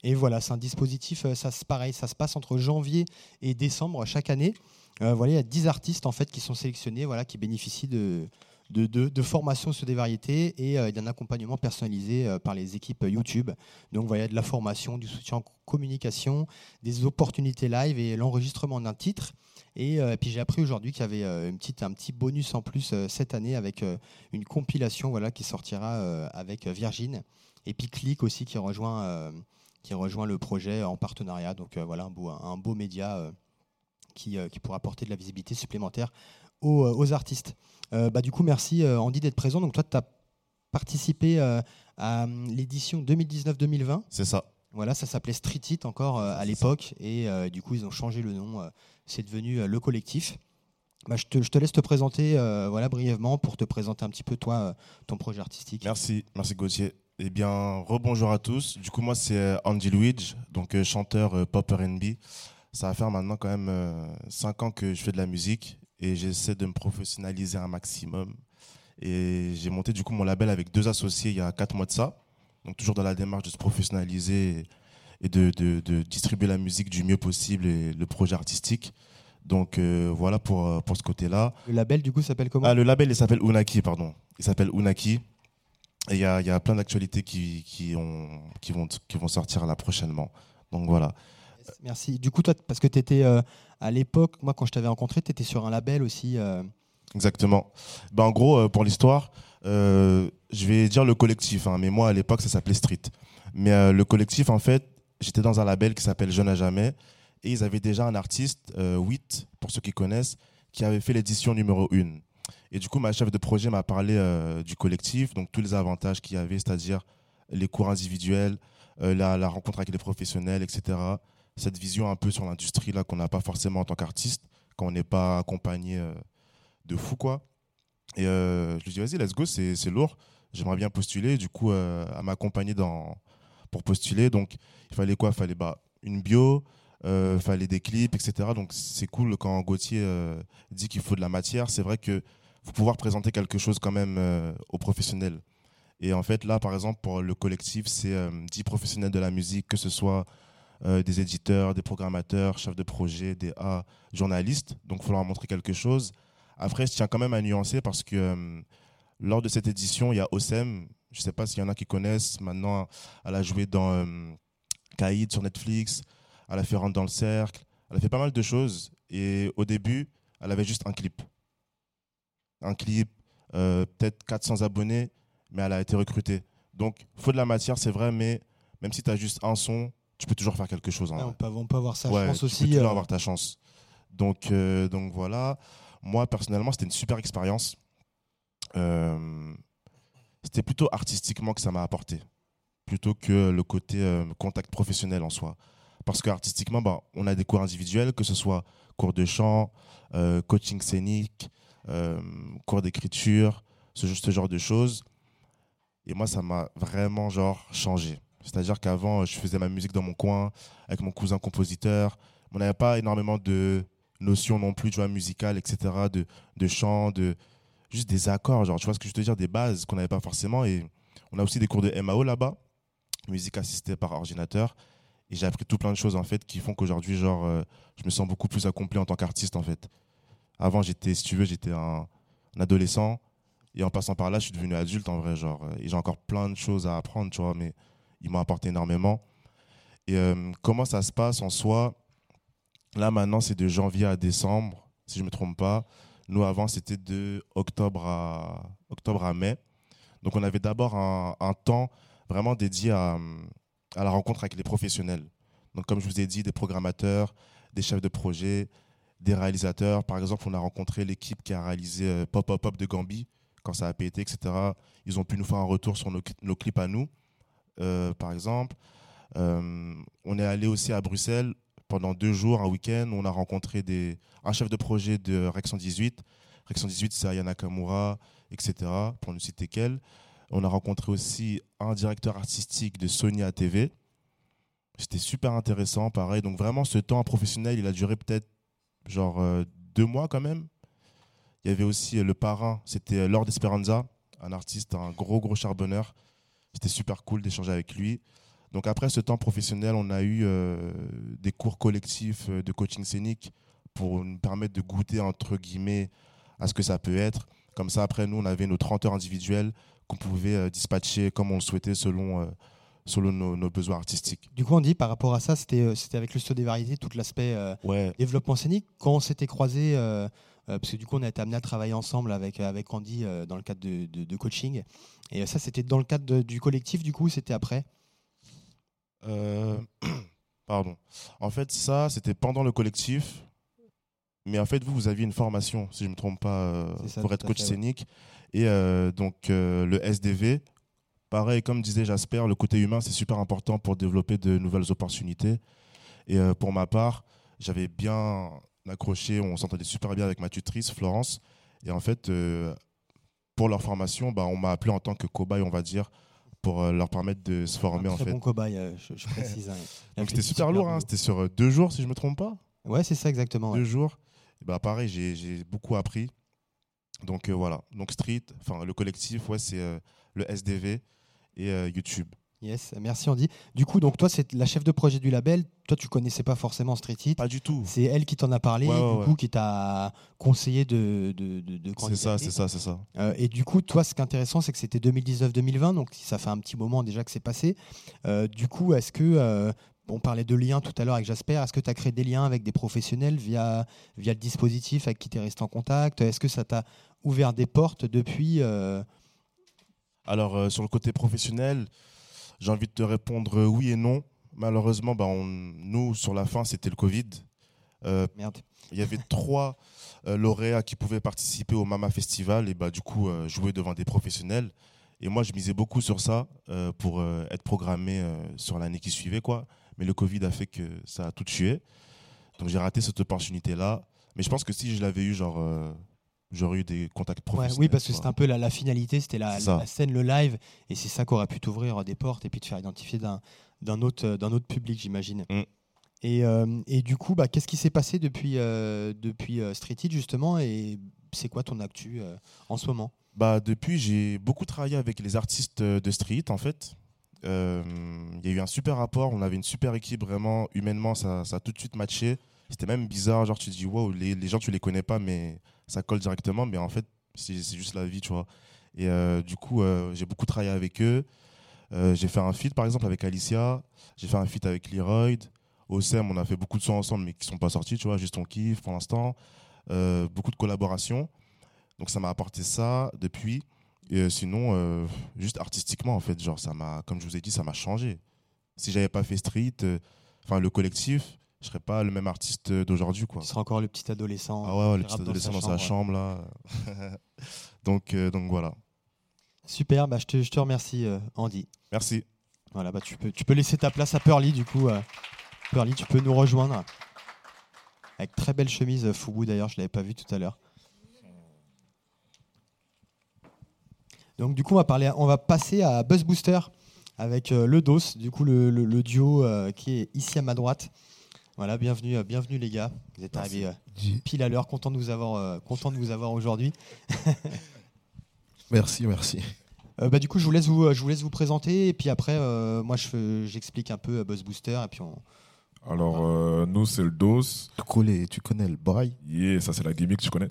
et voilà, c'est un dispositif, euh, ça, se- pareil, ça se passe entre janvier et décembre chaque année. Euh, voilà, il y a 10 artistes en fait qui sont sélectionnés, voilà, qui bénéficient de, de, de, de formation sur des variétés et euh, d'un accompagnement personnalisé par les équipes YouTube. Donc voilà, il y a de la formation, du soutien en communication, des opportunités live et l'enregistrement d'un titre. Et, puis j'ai appris aujourd'hui qu'il y avait une petite, un petit bonus en plus cette année avec une compilation voilà, qui sortira avec Virgin. Et puis Click aussi qui rejoint, qui rejoint le projet en partenariat. Donc euh, voilà, un beau, un beau média euh, qui, euh, qui pourra apporter de la visibilité supplémentaire aux, aux artistes. Bah, du coup, merci Andy d'être présent. Donc toi, tu as participé à euh, l'édition 2019-2020. C'est ça. Voilà, ça s'appelait Street It encore à l'époque. Et euh, du coup, ils ont changé le nom. euh, c'est devenu euh, le collectif. Bah, je, te, je te laisse te présenter voilà, brièvement pour te présenter un petit peu toi, ton projet artistique. Merci, merci Gauthier. Eh bien, rebonjour à tous. Du coup, moi, c'est euh, Andy Luigi, donc euh, chanteur euh, pop R&B. Ça va faire maintenant quand même 5 ans que je fais de la musique. et j'essaie de me professionnaliser un maximum. Et j'ai monté du coup mon label avec deux associés il y a quatre mois de ça. Donc toujours dans la démarche de se professionnaliser et de, de- de distribuer la musique du mieux possible et le projet artistique. Donc euh, voilà pour, euh, pour ce côté-là. Le label, du coup, s'appelle comment? Ah, le label, il s'appelle Unaki, pardon. Il s'appelle Unaki. Et il y a, il y a plein d'actualités qui, qui, ont, qui, vont, qui vont sortir là prochainement. Donc voilà. Merci. Du coup, toi, parce que tu étais à l'époque, moi, quand je t'avais rencontré, tu étais sur un label aussi. euh, Exactement. Ben, en gros, euh, pour l'histoire, euh, je vais dire le collectif, hein, mais moi à l'époque ça s'appelait Street. Mais euh, le collectif, en fait, j'étais dans un label qui s'appelle Jeune à jamais, et ils avaient déjà un artiste, euh, 8, pour ceux qui connaissent, qui avait fait l'édition numéro 1. Et du coup, ma chef de projet m'a parlé euh, du collectif, donc tous les avantages qu'il y avait, c'est-à-dire les cours individuels, euh, la, rencontre avec les professionnels, etc. Cette vision un peu sur l'industrie là qu'on n'a pas forcément en tant qu'artiste, quand on n'est pas accompagné euh, de fou, quoi. Et je lui dis, vas-y, let's go, c'est lourd. J'aimerais bien postuler. Du coup, à m'accompagner dans pour postuler. Donc, il fallait quoi? Il fallait bah, une bio, il fallait des clips, etc. Donc, c'est cool quand Gauthier euh, dit qu'il faut de la matière. C'est vrai que faut pouvoir présenter quelque chose quand même euh, aux professionnels. Et en fait, là, par exemple, pour le collectif, c'est euh, 10 professionnels de la musique, que ce soit euh, des éditeurs, des programmateurs, chefs de projet, des A, journalistes. Donc, il faut leur montrer quelque chose. Après, je tiens quand même à nuancer parce que euh, lors de cette édition, il y a OSEM. Je ne sais pas s'il y en a qui connaissent. Maintenant, elle a joué dans euh, Caïd sur Netflix. Elle a fait Rendre dans le cercle. Elle a fait pas mal de choses. Et au début, elle avait juste un clip. Un clip, euh, peut-être 400 abonnés, mais elle a été recrutée. Donc, faut de la matière, c'est vrai, mais même si tu as juste un son, tu peux toujours faire quelque chose. en vrai. on, peut, on peut avoir sa Ouais, chance tu aussi. peux toujours euh, avoir ta chance. Donc, euh, donc voilà. Moi, personnellement, c'était une super expérience. C'était plutôt artistiquement que ça m'a apporté, plutôt que le côté contact professionnel en soi. Parce que artistiquement, bah, on a des cours individuels, que ce soit cours de chant, euh, coaching scénique, euh, cours d'écriture, ce, ce genre de choses. Et moi, ça m'a vraiment genre changé. C'est-à-dire qu'avant, je faisais ma musique dans mon coin avec mon cousin compositeur. On n'avait pas énormément de notions non plus, tu vois, musicales, etc., de, de chant, de juste des accords, genre, tu vois ce que je veux dire, des bases qu'on n'avait pas forcément. Et on a aussi des cours de MAO là-bas, musique assistée par ordinateur. Et j'ai appris tout plein de choses, en fait, qui font qu'aujourd'hui, genre, euh, je me sens beaucoup plus accompli en tant qu'artiste, en fait. Avant, j'étais, si tu veux, j'étais un, adolescent. Et en passant par là, je suis devenu adulte, en vrai, genre. euh, Et j'ai encore plein de choses à apprendre, tu vois, mais ils m'ont apporté énormément. Et euh, comment ça se passe en soi? Là, maintenant, c'est de janvier à décembre, si je ne me trompe pas. Nous, avant, c'était de octobre à, octobre à mai. Donc, on avait d'abord un temps vraiment dédié à, à la rencontre avec les professionnels. Donc, comme je vous ai dit, des programmateurs, des chefs de projet, des réalisateurs. Par exemple, on a rencontré l'équipe qui a réalisé euh, Pop Pop Pop de Gambie, quand ça a pété, etc. Ils ont pu nous faire un retour sur nos, cli- nos clips à nous, euh, par exemple. Euh, on est allé aussi à Bruxelles pendant deux jours, un week-end. On a rencontré des, un chef de projet de Rec 118. Rec 118, c'est Ayana Kamura, etc., pour ne citer qu'elle. On a rencontré aussi un directeur artistique de Sony ATV. C'était super intéressant, pareil. Donc vraiment, ce temps professionnel, il a duré peut-être genre euh, deux mois quand même. Il y avait aussi euh, le parrain, c'était euh, Lord Esperanza, un artiste, un gros, gros charbonneur. C'était super cool d'échanger avec lui. Donc après ce temps professionnel, on a eu des cours collectifs de coaching scénique pour nous permettre de goûter, entre guillemets, à ce que ça peut être. Comme ça, après, nous, on avait nos 30 heures individuelles qu'on pouvait euh, dispatcher comme on le souhaitait selon, euh, selon nos, nos besoins artistiques. Du coup, on dit par rapport à ça, c'était euh, c'était avec le studio des variétés, tout l'aspect euh, Ouais, développement scénique. Quand on s'était croisés, euh, euh, parce que du coup, on a été amené à travailler ensemble avec, avec Andy dans le cadre de, de- de coaching. Et ça, c'était dans le cadre de- du collectif, du coup, c'était après? Pardon. En fait, ça, c'était pendant le collectif. Mais en fait, vous, vous aviez une formation, si je ne me trompe pas, ça, pour être coach fait, ouais. Et euh, donc, euh, le SDV, pareil, comme disait Jasper, le côté humain, c'est super important pour développer de nouvelles opportunités. Et euh, pour ma part, j'avais bien accroché, on s'entendait super bien avec ma tutrice, Florence. Et en fait, pour leur formation, bah, on m'a appelé en tant que cobaye, on va dire, pour leur permettre de se former, Un en fait. bon cobaye, je, je précise. hein. Donc c'était super lourd, hein. c'était sur deux jours si je me trompe pas. Ouais, c'est ça exactement. ouais. Deux jours. bah pareil, j'ai beaucoup appris. Donc euh, voilà. Donc Street, enfin le collectif, ouais, c'est euh, le SDV et euh, YouTube. Yes, merci Andy. Du coup, donc toi, c'est la chef de projet du label. Toi, tu connaissais pas forcément Street Hit. Pas du tout. C'est elle qui t'en a parlé, Ouais, ouais, du ouais. coup, qui t'a conseillé de, de, de, de C'est ça, c'est ça, c'est ça. Euh, et du coup, toi, ce qui est intéressant, c'est que c'était 2019-2020, donc ça fait un petit moment déjà que c'est passé. Euh, du coup, est-ce que, euh, on parlait de liens tout à l'heure avec Jasper, est-ce que tu as créé des liens avec des professionnels via, via le dispositif avec qui tu es resté en contact? Est-ce que ça t'a ouvert des portes depuis euh, Alors, euh, sur le côté professionnel, j'ai envie de te répondre euh, oui et non. Malheureusement, bah, on- nous, sur la fin, c'était le Covid. Euh, Merde. il y avait trois euh, lauréats qui pouvaient participer au Mama Festival et bah, du coup euh, jouer devant des professionnels. Et moi, je misais beaucoup sur ça pour être programmé sur l'année qui suivait. Quoi. Mais le Covid a fait que ça a tout tué. Donc j'ai raté cette opportunité-là. Mais je pense que si je l'avais eu, genre, j'aurais eu des contacts Ouais, professionnels. oui, parce que c'était un peu la, la finalité, c'était la, scène, le live, et c'est ça qui aurait pu t'ouvrir des portes et puis te faire identifier d'un d'un autre, public, j'imagine. Mm. Et, euh, et du coup, bah, qu'est-ce qui s'est passé depuis, euh, depuis euh, Street Hit, justement, et c'est quoi ton actu euh, en ce moment? Bah, depuis, j'ai beaucoup travaillé avec les artistes euh, de street, en fait. Euh, Il y a eu un super rapport, on avait une super équipe, vraiment, humainement, ça, ça a tout de suite matché. C'était même bizarre, genre tu te dis, wow, les, les gens, tu les connais pas, mais ça colle directement, mais en fait, c'est juste la vie, tu vois. Et euh, du coup, euh, j'ai beaucoup travaillé avec eux. Euh, j'ai fait un feat, par exemple, avec Alicia. J'ai fait un feat avec Leroyd. Au SEM, on a fait beaucoup de sons ensemble, mais qui sont pas sortis, tu vois, juste on kiffe pour l'instant. Beaucoup de collaborations. Donc ça m'a apporté ça depuis. Sinon, juste artistiquement, en fait, genre, ça m'a, comme je vous ai dit, ça m'a changé. Si j'avais pas fait Street, enfin le collectif, je serais pas le même artiste d'aujourd'hui, quoi. Tu seras encore le petit adolescent. Ah ouais, ouais, le petit adolescent dans sa chambre, là. donc, euh, donc voilà. Super, bah, je, te, je te remercie, euh, Andy. Merci. Voilà, bah, tu, peux, tu peux laisser ta place à Pearly, du coup. euh, Pearly, tu peux nous rejoindre. Avec très belle chemise, Fubu d'ailleurs, je ne l'avais pas vu tout à l'heure. Donc du coup, on va, parler, on va passer à Buzz Booster avec le DOS, du coup le, le- le duo qui est ici à ma droite. Voilà, bienvenue, euh, bienvenue les gars. Vous êtes Merci. arrivés euh, pile à l'heure, content de vous avoir, euh, content de vous avoir aujourd'hui. Merci, merci. Euh, bah, du coup, je vous laisse vous, je vous laisse vous présenter et puis après, euh, moi, je j'explique un peu euh, Buzz Booster et puis on. Alors, euh, nous, c'est le DOS. Tu connais, tu connais le bail Yeah, ça, c'est la gimmick, tu connais.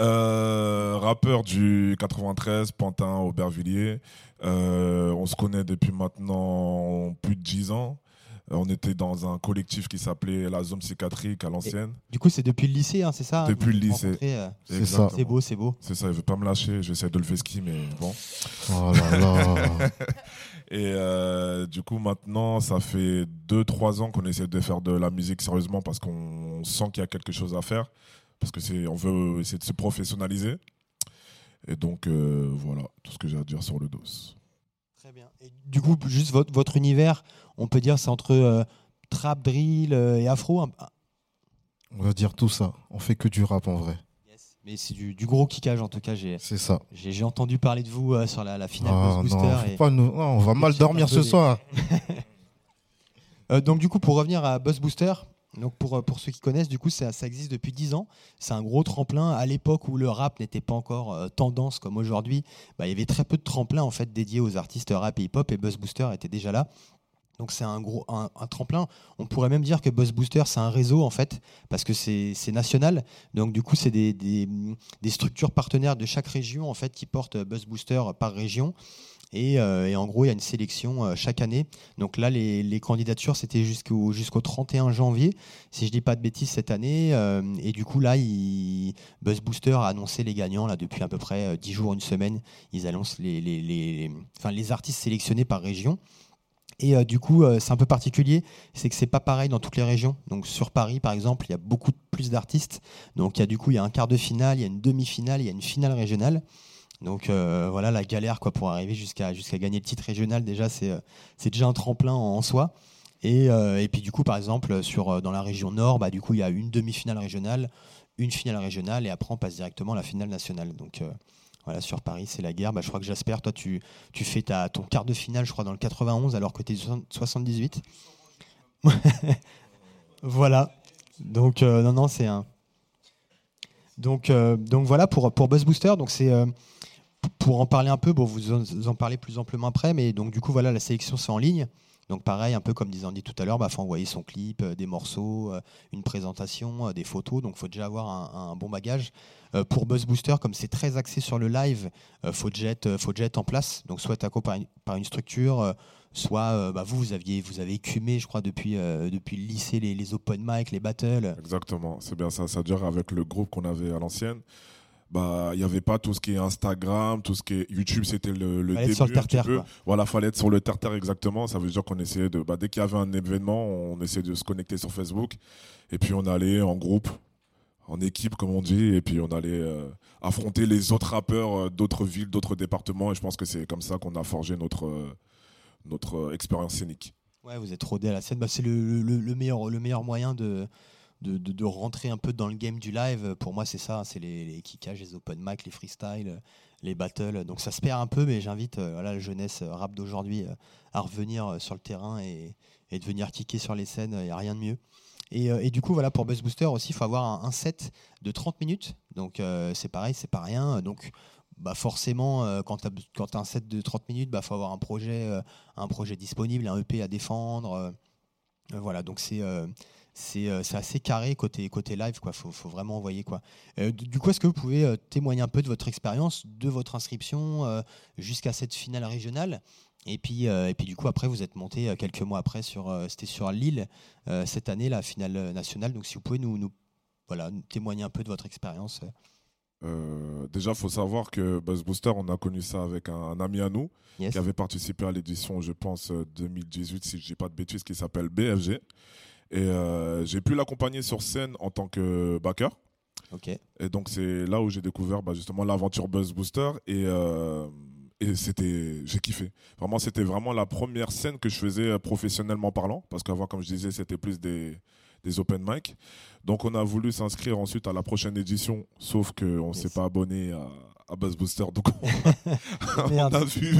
Euh, rappeur du 93, Pantin, Aubervilliers. Euh, on se connaît depuis maintenant plus de 10 ans. Euh, On était dans un collectif qui s'appelait la Zone Psychiatrique à l'ancienne. Du coup, c'est depuis le lycée, hein, c'est ça Depuis le lycée. euh, C'est ça. C'est beau, c'est beau. C'est ça, il veut pas me lâcher. J'essaie de le ski, mais bon. Oh là là. Et euh, du coup, maintenant, ça fait 2-3 ans qu'on essaie de faire de la musique sérieusement parce qu'on sent qu'il y a quelque chose à faire. Parce que c'est, on veut essayer de se professionnaliser. Et donc, euh, voilà, tout ce que j'ai à dire sur le dos. Très bien. Et du coup, juste votre, votre univers, on peut dire, c'est entre euh, trap, drill euh, et afro. un- On va dire tout ça. On fait que du rap en vrai. Mais c'est du, du gros kickage en tout cas. J'ai C'est ça. j'ai- j'ai entendu parler de vous euh, sur la, la finale Ah non, Booster. et- pas nous- non, on va mal dormir ce soir. Donc du coup, pour revenir à Buzz Booster, donc pour, pour ceux qui connaissent, du coup, ça, ça existe depuis 10 ans. C'est un gros tremplin. À l'époque où le rap n'était pas encore euh, tendance comme aujourd'hui, bah, il y avait très peu de tremplins en fait dédiés aux artistes rap et hip-hop et Buzz Booster était déjà là. Donc c'est un gros tremplin. On pourrait même dire que Buzz Booster c'est un réseau en fait parce que c'est national. Donc du coup c'est des, structures partenaires de chaque région en fait qui portent Buzz Booster par région. Et, euh, en gros il y a une sélection euh, chaque année. Donc là les, candidatures c'était jusqu'au jusqu'au 31 janvier si je dis pas de bêtises cette année. Euh, et du coup là Buzz Booster a annoncé les gagnants là depuis à peu près euh, 10 jours une semaine. Ils annoncent les artistes sélectionnés par région. Et euh, du coup, euh, c'est un peu particulier, c'est que c'est pas pareil dans toutes les régions. Donc sur Paris, par exemple, il y a beaucoup plus d'artistes. Donc il y a du coup, il y a un quart de finale, il y a une demi-finale, il y a une finale régionale. Donc euh, voilà la galère quoi pour arriver jusqu'à gagner le titre régional. Déjà, c'est déjà un tremplin en, soi. Et, puis du coup, par exemple, dans la région Nord, bah, du coup, il y a une demi-finale régionale, une finale régionale, et après on passe directement à la finale nationale. Donc sur Paris, c'est la guerre. Bah, je crois que Jasper, toi, tu, fais ta, ton quart de finale, je crois, dans le 91, alors que tu es 78. voilà. Donc, euh, non, non, c'est un. Donc, euh, donc voilà pour, pour Buzz Booster. Donc c'est euh, pour en parler un peu. Bon, vous en, vous en parlez plus amplement après, mais donc du coup voilà, la sélection c'est en ligne. Donc pareil, un peu comme disait Andy tout à l'heure, bah faut envoyer son clip, euh, des morceaux, euh, une présentation, euh, des photos. Donc faut déjà avoir un, bon bagage. Euh, pour Buzz Booster, comme c'est très axé sur le live, euh, faut être, faut être en place. Donc soit taco par une, par une structure. euh, Soit euh, bah, vous, vous aviez, vous avez écumé, je crois, depuis, euh, le lycée, les, open mic, les battles. Exactement, c'est bien ça. C'est-à-dire avec le groupe qu'on avait à l'ancienne, bah il n'y avait pas tout ce qui est Instagram, tout ce qui est YouTube, c'était le, le Fallait être début. sur le peu. Voilà, fallait être sur le terre-terre exactement. Ça veut dire qu'on essayait de, bah, dès qu'il y avait un événement, on essayait de se connecter sur Facebook et puis on allait en groupe, en équipe comme on dit, et puis on allait euh, affronter les autres rappeurs euh, d'autres villes, d'autres départements. Et je pense que c'est comme ça qu'on a forgé notre euh, notre expérience scénique. Ouais, vous êtes rodé à la scène. Bah, c'est le, le- le meilleur, le meilleur moyen de, de, de- rentrer un peu dans le game du live. Pour moi, c'est ça. C'est les, les kickages, les open mic, les freestyles, les battles. Donc ça se perd un peu, mais j'invite euh, voilà, la jeunesse euh, rap d'aujourd'hui euh, à revenir euh, sur le terrain et, et de venir kicker sur les scènes. Il n'y a rien de mieux. Et, euh, et du coup, voilà, pour Buzz Booster aussi, il faut avoir un, set de 30 minutes. Donc euh, c'est pareil, c'est pas rien. Donc bah forcément, euh, quand tu as, un set de 30 minutes, il bah, faut avoir un projet, euh, un projet disponible, un EP à défendre. euh, euh, voilà, donc c'est euh, c'est euh, c'est assez carré côté, côté live, quoi. Faut, faut vraiment envoyer, quoi. Euh, du coup, est-ce que vous pouvez euh, témoigner un peu de votre expérience, de votre inscription jusqu'à cette finale régionale? Et puis, et puis du coup, après, vous êtes monté quelques mois après sur, c'était sur Lille cette année, la finale nationale. Donc, si vous pouvez nous, nous, voilà, témoigner un peu de votre expérience. euh. Déjà, faut savoir que Buzz Booster, on a connu ça avec un, un ami à nous Yes. qui avait participé à l'édition, je pense, euh, 2018, si je dis pas de bêtises, qui s'appelle BFG. Et euh, j'ai pu l'accompagner sur scène en tant que backer. Et donc, c'est là où j'ai découvert bah, justement l'aventure Buzz Booster. Et, euh, et c'était, j'ai kiffé. Vraiment, c'était vraiment la première scène que je faisais euh, professionnellement parlant. Parce qu'avant, comme je disais, c'était plus des, des open mic. Donc, on a voulu s'inscrire ensuite à la prochaine édition, sauf qu'on ne Yes. s'est pas abonné à, à Buzz Booster. Donc, on, a vu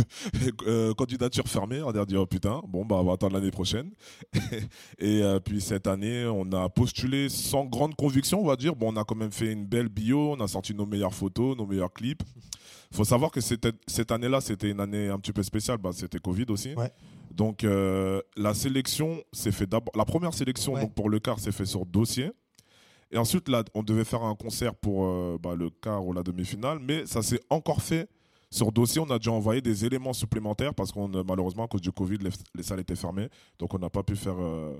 euh, candidature fermée. On a dit, oh putain, bon, bah, on va attendre l'année prochaine. Et euh, puis cette année, on a postulé sans grande conviction, on va dire. Bon, on a quand même fait une belle bio, on a sorti nos meilleures photos, nos meilleurs clips. faut savoir que cette année-là, c'était une année un petit peu spéciale. Bah, c'était Covid aussi. Ouais. Donc euh, la sélection s'est fait d'abord. La première sélection Ouais. donc pour le quart s'est fait sur dossier. Et ensuite, là, on devait faire un concert pour euh, bah, le quart ou la demi-finale, mais ça s'est encore fait sur dossier. On a dû envoyer des éléments supplémentaires parce qu'on euh, malheureusement à cause du Covid, les, les salles étaient fermées, donc on n'a pas pu faire euh,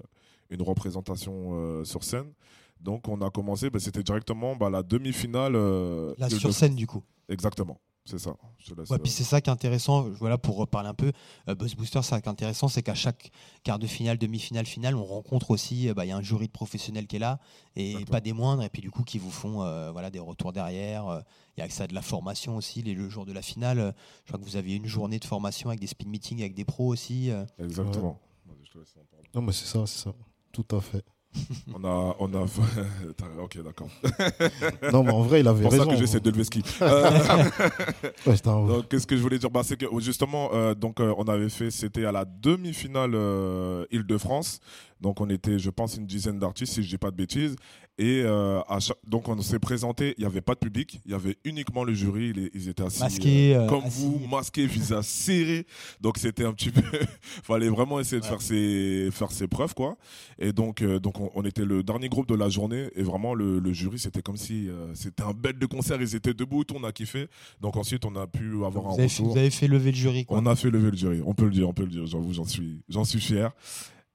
une représentation euh, sur scène. Donc on a commencé, bah, c'était directement bah, la demi-finale. euh, Là, de- sur de- scène, du coup. Exactement, c'est ça. Je te laisse, Ouais, euh, puis c'est ça qui est intéressant, voilà, pour reparler un peu, euh, Buzz Booster, ça qui est intéressant, c'est qu'à chaque quart de finale, demi-finale, finale, on rencontre aussi, euh, bah, il y a un jury de professionnels qui est là, et Exactement. pas des moindres, et puis du coup, qui vous font euh, voilà, des retours derrière. euh, Il y a à de la formation aussi, les, le jour de la finale. euh, je crois que vous aviez une journée de formation avec des speed meetings, avec des pros aussi. euh. Exactement. Non, mais c'est ça, c'est ça. Tout à fait. On a, on a. Ok, d'accord. Non, mais en vrai, il C'est avait pour ça raison. que j'essaie de lever c'était un- Donc, qu'est-ce que je voulais dire? Bah, C'est que justement, euh, donc, euh, on avait fait, c'était à la demi-finale euh, Île-de-France. Donc, on était, je pense, une dizaine d'artistes, si je dis pas de bêtises. Et euh, à chaque- donc, on s'est présenté. Il n'y avait pas de public. Il y avait uniquement le jury. Ils, ils étaient assis. Masqués, euh, euh, comme assis. vous, masqués, visage serré. Donc, c'était un petit peu. fallait vraiment essayer de Ouais. faire, ses, faire ses preuves, quoi. Et donc, euh, donc on, on était le dernier groupe de la journée. Et vraiment, le, le jury, c'était comme si c'était un bête de concert. Ils étaient debout, tout, on a kiffé. Donc, ensuite, on a pu avoir un fait, retour. vous avez fait lever le jury. Quoi. On a fait lever le jury, on peut le dire, on peut le dire, j'avoue, j'en suis, j'en suis fier.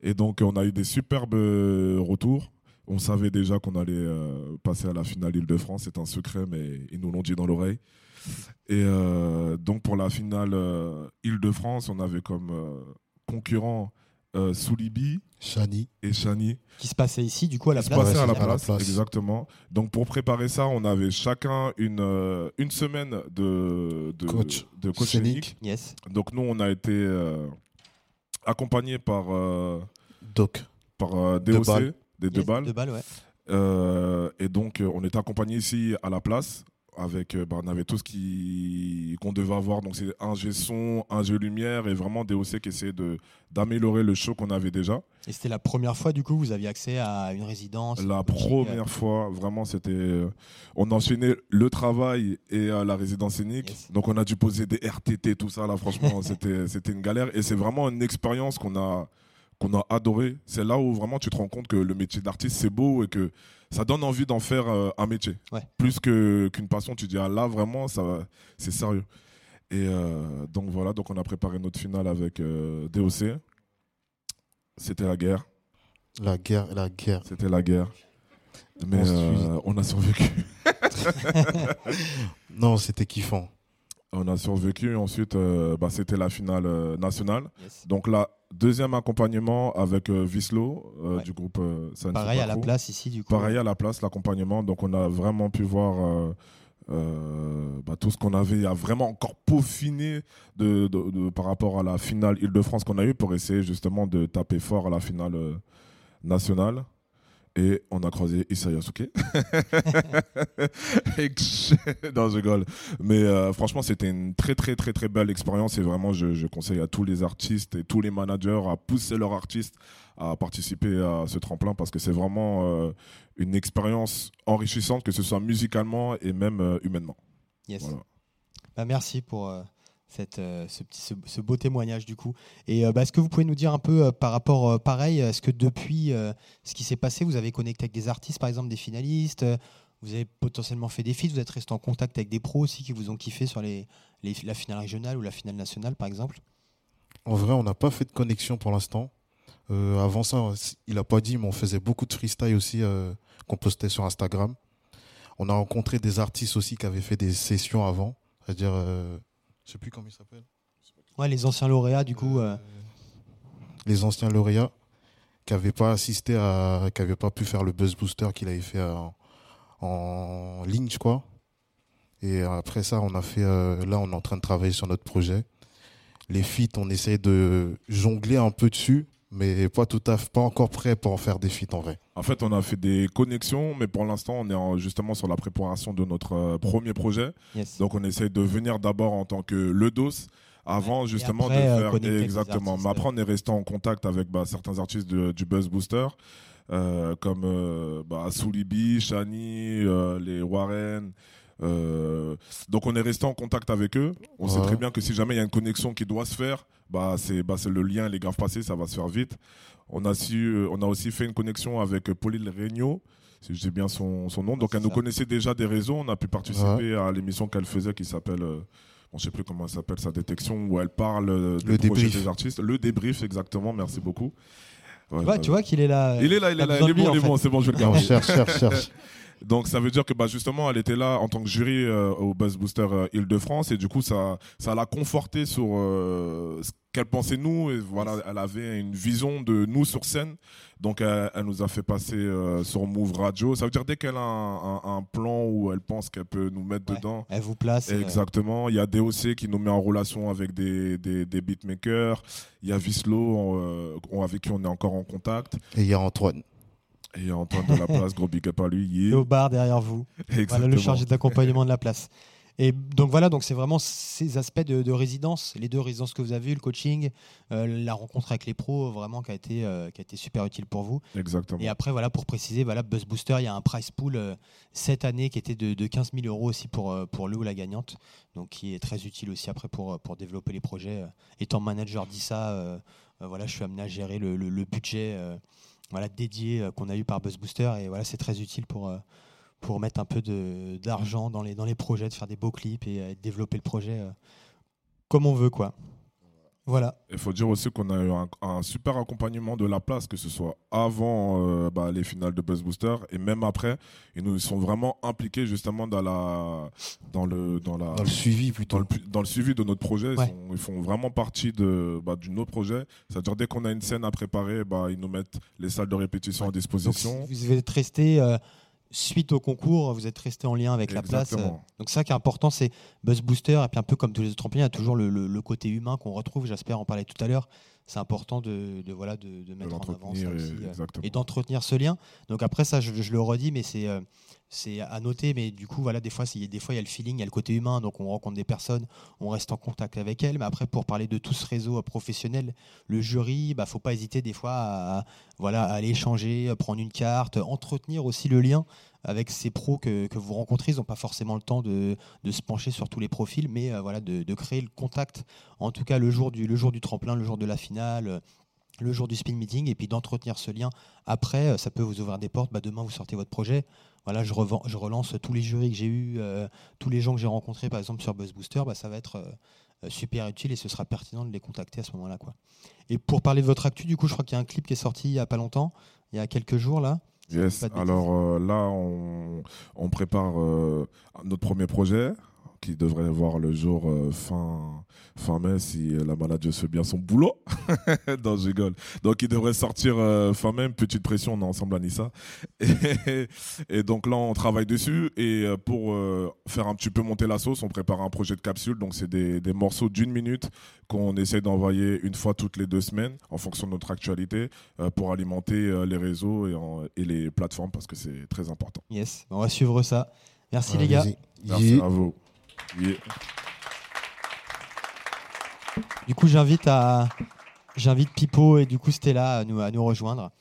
Et donc, on a eu des superbes retours. On savait déjà qu'on allait euh, passer à la finale Île-de-France, c'est un secret, mais ils nous l'ont dit dans l'oreille. Et euh, donc, pour la finale euh, Île-de-France, on avait comme concurrents euh, Soulibi Chani. et Chani. Qui se passait ici, du coup, à la Qui se place. passaient à la à la place, place. exactement. Donc, pour préparer ça, on avait chacun une, une semaine de, de Coach. de coach. Yes. Donc nous, on a été accompagnés par, Doc. par DOC, des deux balles. Deux balles, ouais. Euh, et donc, euh, on était accompagnés ici à la place. avec, euh, bah, on avait tout ce qui qu'on devait avoir. Donc c'est un G son, un G lumière et vraiment DOC qui essayait de d'améliorer le show qu'on avait déjà. Et c'était la première fois, du coup, vous aviez accès à une résidence La première fois, vraiment, c'était. on enchaînait le travail et la résidence scénique. Yes. Donc, on a dû poser des RTT, tout ça, là, franchement, c'était c'était une galère. Et c'est vraiment une expérience qu'on a, qu'on a adoré. C'est là où vraiment tu te rends compte que le métier d'artiste, c'est beau et que ça donne envie d'en faire euh, un métier. Ouais. Plus que- qu'une passion, tu dis, ah, là, vraiment, ça, c'est sérieux. Et euh, donc, voilà, donc on a préparé notre finale avec euh, DOC. C'était la guerre. La guerre, la guerre. C'était la guerre. Mais On euh, on a survécu. Non, c'était kiffant. On a survécu. Ensuite, euh, bah, c'était la finale euh, nationale. yes. Donc là, deuxième accompagnement avec euh, Vislo euh, Ouais. du groupe Pareil à la place ici, du coup. Pareil à la place, l'accompagnement. Donc on a vraiment pu voir bah, tout ce qu'on avait à vraiment encore peaufiner de, de- de- par rapport à la finale Île-de-France qu'on a eue pour essayer justement de taper fort à la finale nationale. Et on a croisé Issa Yasuke. Non, je rigole. Mais euh, franchement, c'était une très, très, très, très belle expérience. Et vraiment, je, je conseille à tous les artistes et tous les managers à pousser leurs artistes à participer à ce tremplin parce que c'est vraiment euh, une expérience enrichissante, que ce soit musicalement et même euh, humainement. Yes. Voilà. Bah, merci pour cette, euh, ce, petit, ce, beau témoignage du coup. Et euh, bah, est-ce que vous pouvez nous dire un peu euh, par rapport, pareil, est-ce que depuis ce qui s'est passé, vous avez connecté avec des artistes, par exemple des finalistes Vous avez potentiellement fait des feats Vous êtes resté en contact avec des pros aussi qui vous ont kiffé sur les, les- la finale régionale ou la finale nationale, par exemple? En vrai, on n'a pas fait de connexion pour l'instant. Avant ça, il n'a pas dit, mais on faisait beaucoup de freestyle aussi qu'on postait sur Instagram. On a rencontré des artistes aussi qui avaient fait des sessions avant. C'est-à-dire, je sais plus comment ils s'appellent. Ouais, les anciens lauréats, du coup. euh, Les anciens lauréats qui n'avaient pas assisté à, qui n'avaient pas pu faire le buzz booster qu'il avait fait euh, en ligne, je crois. Et après ça, on a fait, euh, là, on est en train de travailler sur notre projet. Les feats, on essaie de jongler un peu dessus, mais pas tout à fait, pas encore prêt pour en faire des feats en vrai. En fait, on a fait des connexions, mais pour l'instant, on est en- justement sur la préparation de notre euh, premier projet. yes. Donc, on essaie de venir d'abord en tant que le dos avant justement après, de euh, faire les exactement. Mais après, on est resté en contact avec bah, certains artistes de- du Buzz Booster, euh, comme euh, bah, Soulibi, Shani, euh, les Warren. Euh, donc, on est resté en contact avec eux. On sait très bien que si jamais il y a une connexion qui doit se faire, bah, c'est bah, c'est le lien, les graves passés, ça va se faire vite. On a, su, euh, on a aussi fait une connexion avec euh, Pauline Regnault, si j'ai bien son, son nom. Donc, elle nous connaissait déjà des réseaux. On a pu participer à l'émission qu'elle faisait qui s'appelle. euh, bon, je sais plus comment elle s'appelle, sa détection, où elle parle des Le projets débrief. des artistes. Le débrief, exactement. Merci beaucoup. Ouais, tu vois, bah, tu vois qu'il est là. il est là, il est là, il est bon, il est bon, c'est bon, je vais le On garder. cherche, cherche, cherche. Donc ça veut dire que bah, justement elle était là en tant que jury euh, au Buzz Booster euh, Île-de-France et du coup ça ça l'a conforté sur euh, ce qu'elle pensait nous et voilà elle avait une vision de nous sur scène donc elle, elle nous a fait passer sur Move Radio ça veut dire dès qu'elle a un, un- un plan où elle pense qu'elle peut nous mettre Ouais. dedans Elle vous place. Exactement. Il y a DOC qui nous met en relation avec des, des, des beatmakers. Il y a Vislo avec qui on est encore en contact. Et il y a Antoine. Et Antoine de la place, gros big up à lui. et Yeah. au bar derrière vous. Voilà Exactement. le chargé d'accompagnement de la place. Et donc voilà, donc c'est vraiment ces aspects de, de résidence, les deux résidences que vous avez eues, le coaching, euh, la rencontre avec les pros, vraiment qui a été, euh, qui a été super utile pour vous. Exactement. Et après, voilà, pour préciser, voilà, Buzz Booster, il y a un price pool euh, cette année qui était de, de 15 000 euros aussi pour, pour le ou la gagnante, donc qui est très utile aussi après pour, pour développer les projets. Étant manager d'ISA, voilà, je suis amené à gérer le, le- le budget voilà, dédié euh, qu'on a eu par Buzz Booster, et voilà, c'est très utile pour, euh, mettre un peu d'argent dans les, projets, de faire des beaux clips et euh, de développer le projet comme on veut, quoi. Voilà. Il faut dire aussi qu'on a eu un, un super accompagnement de la place, que ce soit avant euh, bah, les finales de Buzz Booster et même après. Ils nous sont vraiment impliqués justement dans, la, dans, le, dans, la, Dans le suivi dans, plutôt. le, dans le suivi de notre projet. Ils, Ouais. sont- ils font vraiment partie de, bah, du notre projet. C'est-à-dire dès qu'on a une scène à préparer, bah, ils nous mettent les salles de répétition à disposition. si vous êtes resté euh, suite au concours, vous êtes resté en lien avec la place. euh, donc ça qui est important, c'est Buzz Booster et puis un peu comme tous les autres trampolines, il y a toujours le, le- le côté humain qu'on retrouve. J'espère en parler tout à l'heure. C'est important de, de, voilà de, mettre en avant ça l'entretenir. aussi, et- euh, Exactement. et d'entretenir ce lien. Donc après ça, je, je le redis, mais c'est euh, c'est à noter, mais du coup, voilà, des fois, il des il y a le feeling, il y a le côté humain, donc on rencontre des personnes, on reste en contact avec elles. Mais après, pour parler de tout ce réseau professionnel, le jury, bah, faut pas hésiter des fois à, voilà, à aller échanger, prendre une carte, entretenir aussi le lien avec ces pros que, vous rencontrez. Ils n'ont pas forcément le temps de, se pencher sur tous les profils, mais euh, voilà, de, créer le contact, en tout cas le jour du, jour du tremplin, le jour de la finale le jour du spin meeting et puis d'entretenir ce lien après euh, ça peut vous ouvrir des portes bah, demain vous sortez votre projet voilà, je, je relance tous les jurys que j'ai eus, euh, tous les gens que j'ai rencontrés, par exemple sur Buzz Booster, bah, ça va être euh, super utile et ce sera pertinent de les contacter à ce moment-là. Quoi. Et pour parler de votre actu, du coup, je crois qu'il y a un clip qui est sorti il n'y a pas longtemps, il y a quelques jours là. Yes, alors euh, là, on, on prépare notre premier projet qui devrait voir le jour fin, fin mai si la maladie fait bien son boulot. non, je rigole. Donc, il devrait sortir euh, fin mai. Petite pression, on est ensemble à Nissa. Et, donc là, on travaille dessus. Et euh, pour euh, faire un petit peu monter la sauce, on prépare un projet de capsule. Donc, c'est des, des, morceaux d'une minute qu'on essaie d'envoyer une fois toutes les deux semaines en fonction de notre actualité pour alimenter les réseaux et, et, les plateformes parce que c'est très important. Yes, on va suivre ça. Merci les gars. Merci à vous. Du coup, j'invite à j'invite Pipo et du coup Stella à nous, rejoindre.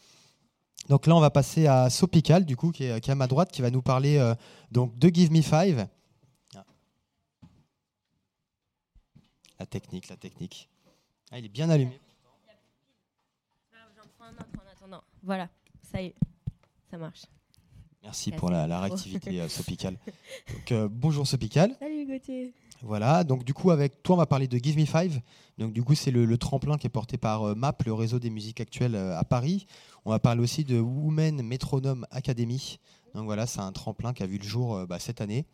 Donc là, on va passer à Sopical, du coup, qui est, à ma droite, qui va nous parler euh, donc de Give Me Five. La technique, la technique. Ah, il est bien allumé. Voilà, ça y est, ça marche. Merci pour la, la réactivité euh, Sopical. Donc, euh, bonjour Sopical. Salut Gauthier. Voilà, donc du coup, avec toi, on va parler de Give Me Five. Donc, du coup, c'est le, tremplin qui est porté par euh, MAP, le réseau des musiques actuelles à Paris. On va parler aussi de Women Metronome Academy. Donc, voilà, c'est un tremplin qui a vu le jour bah, cette année.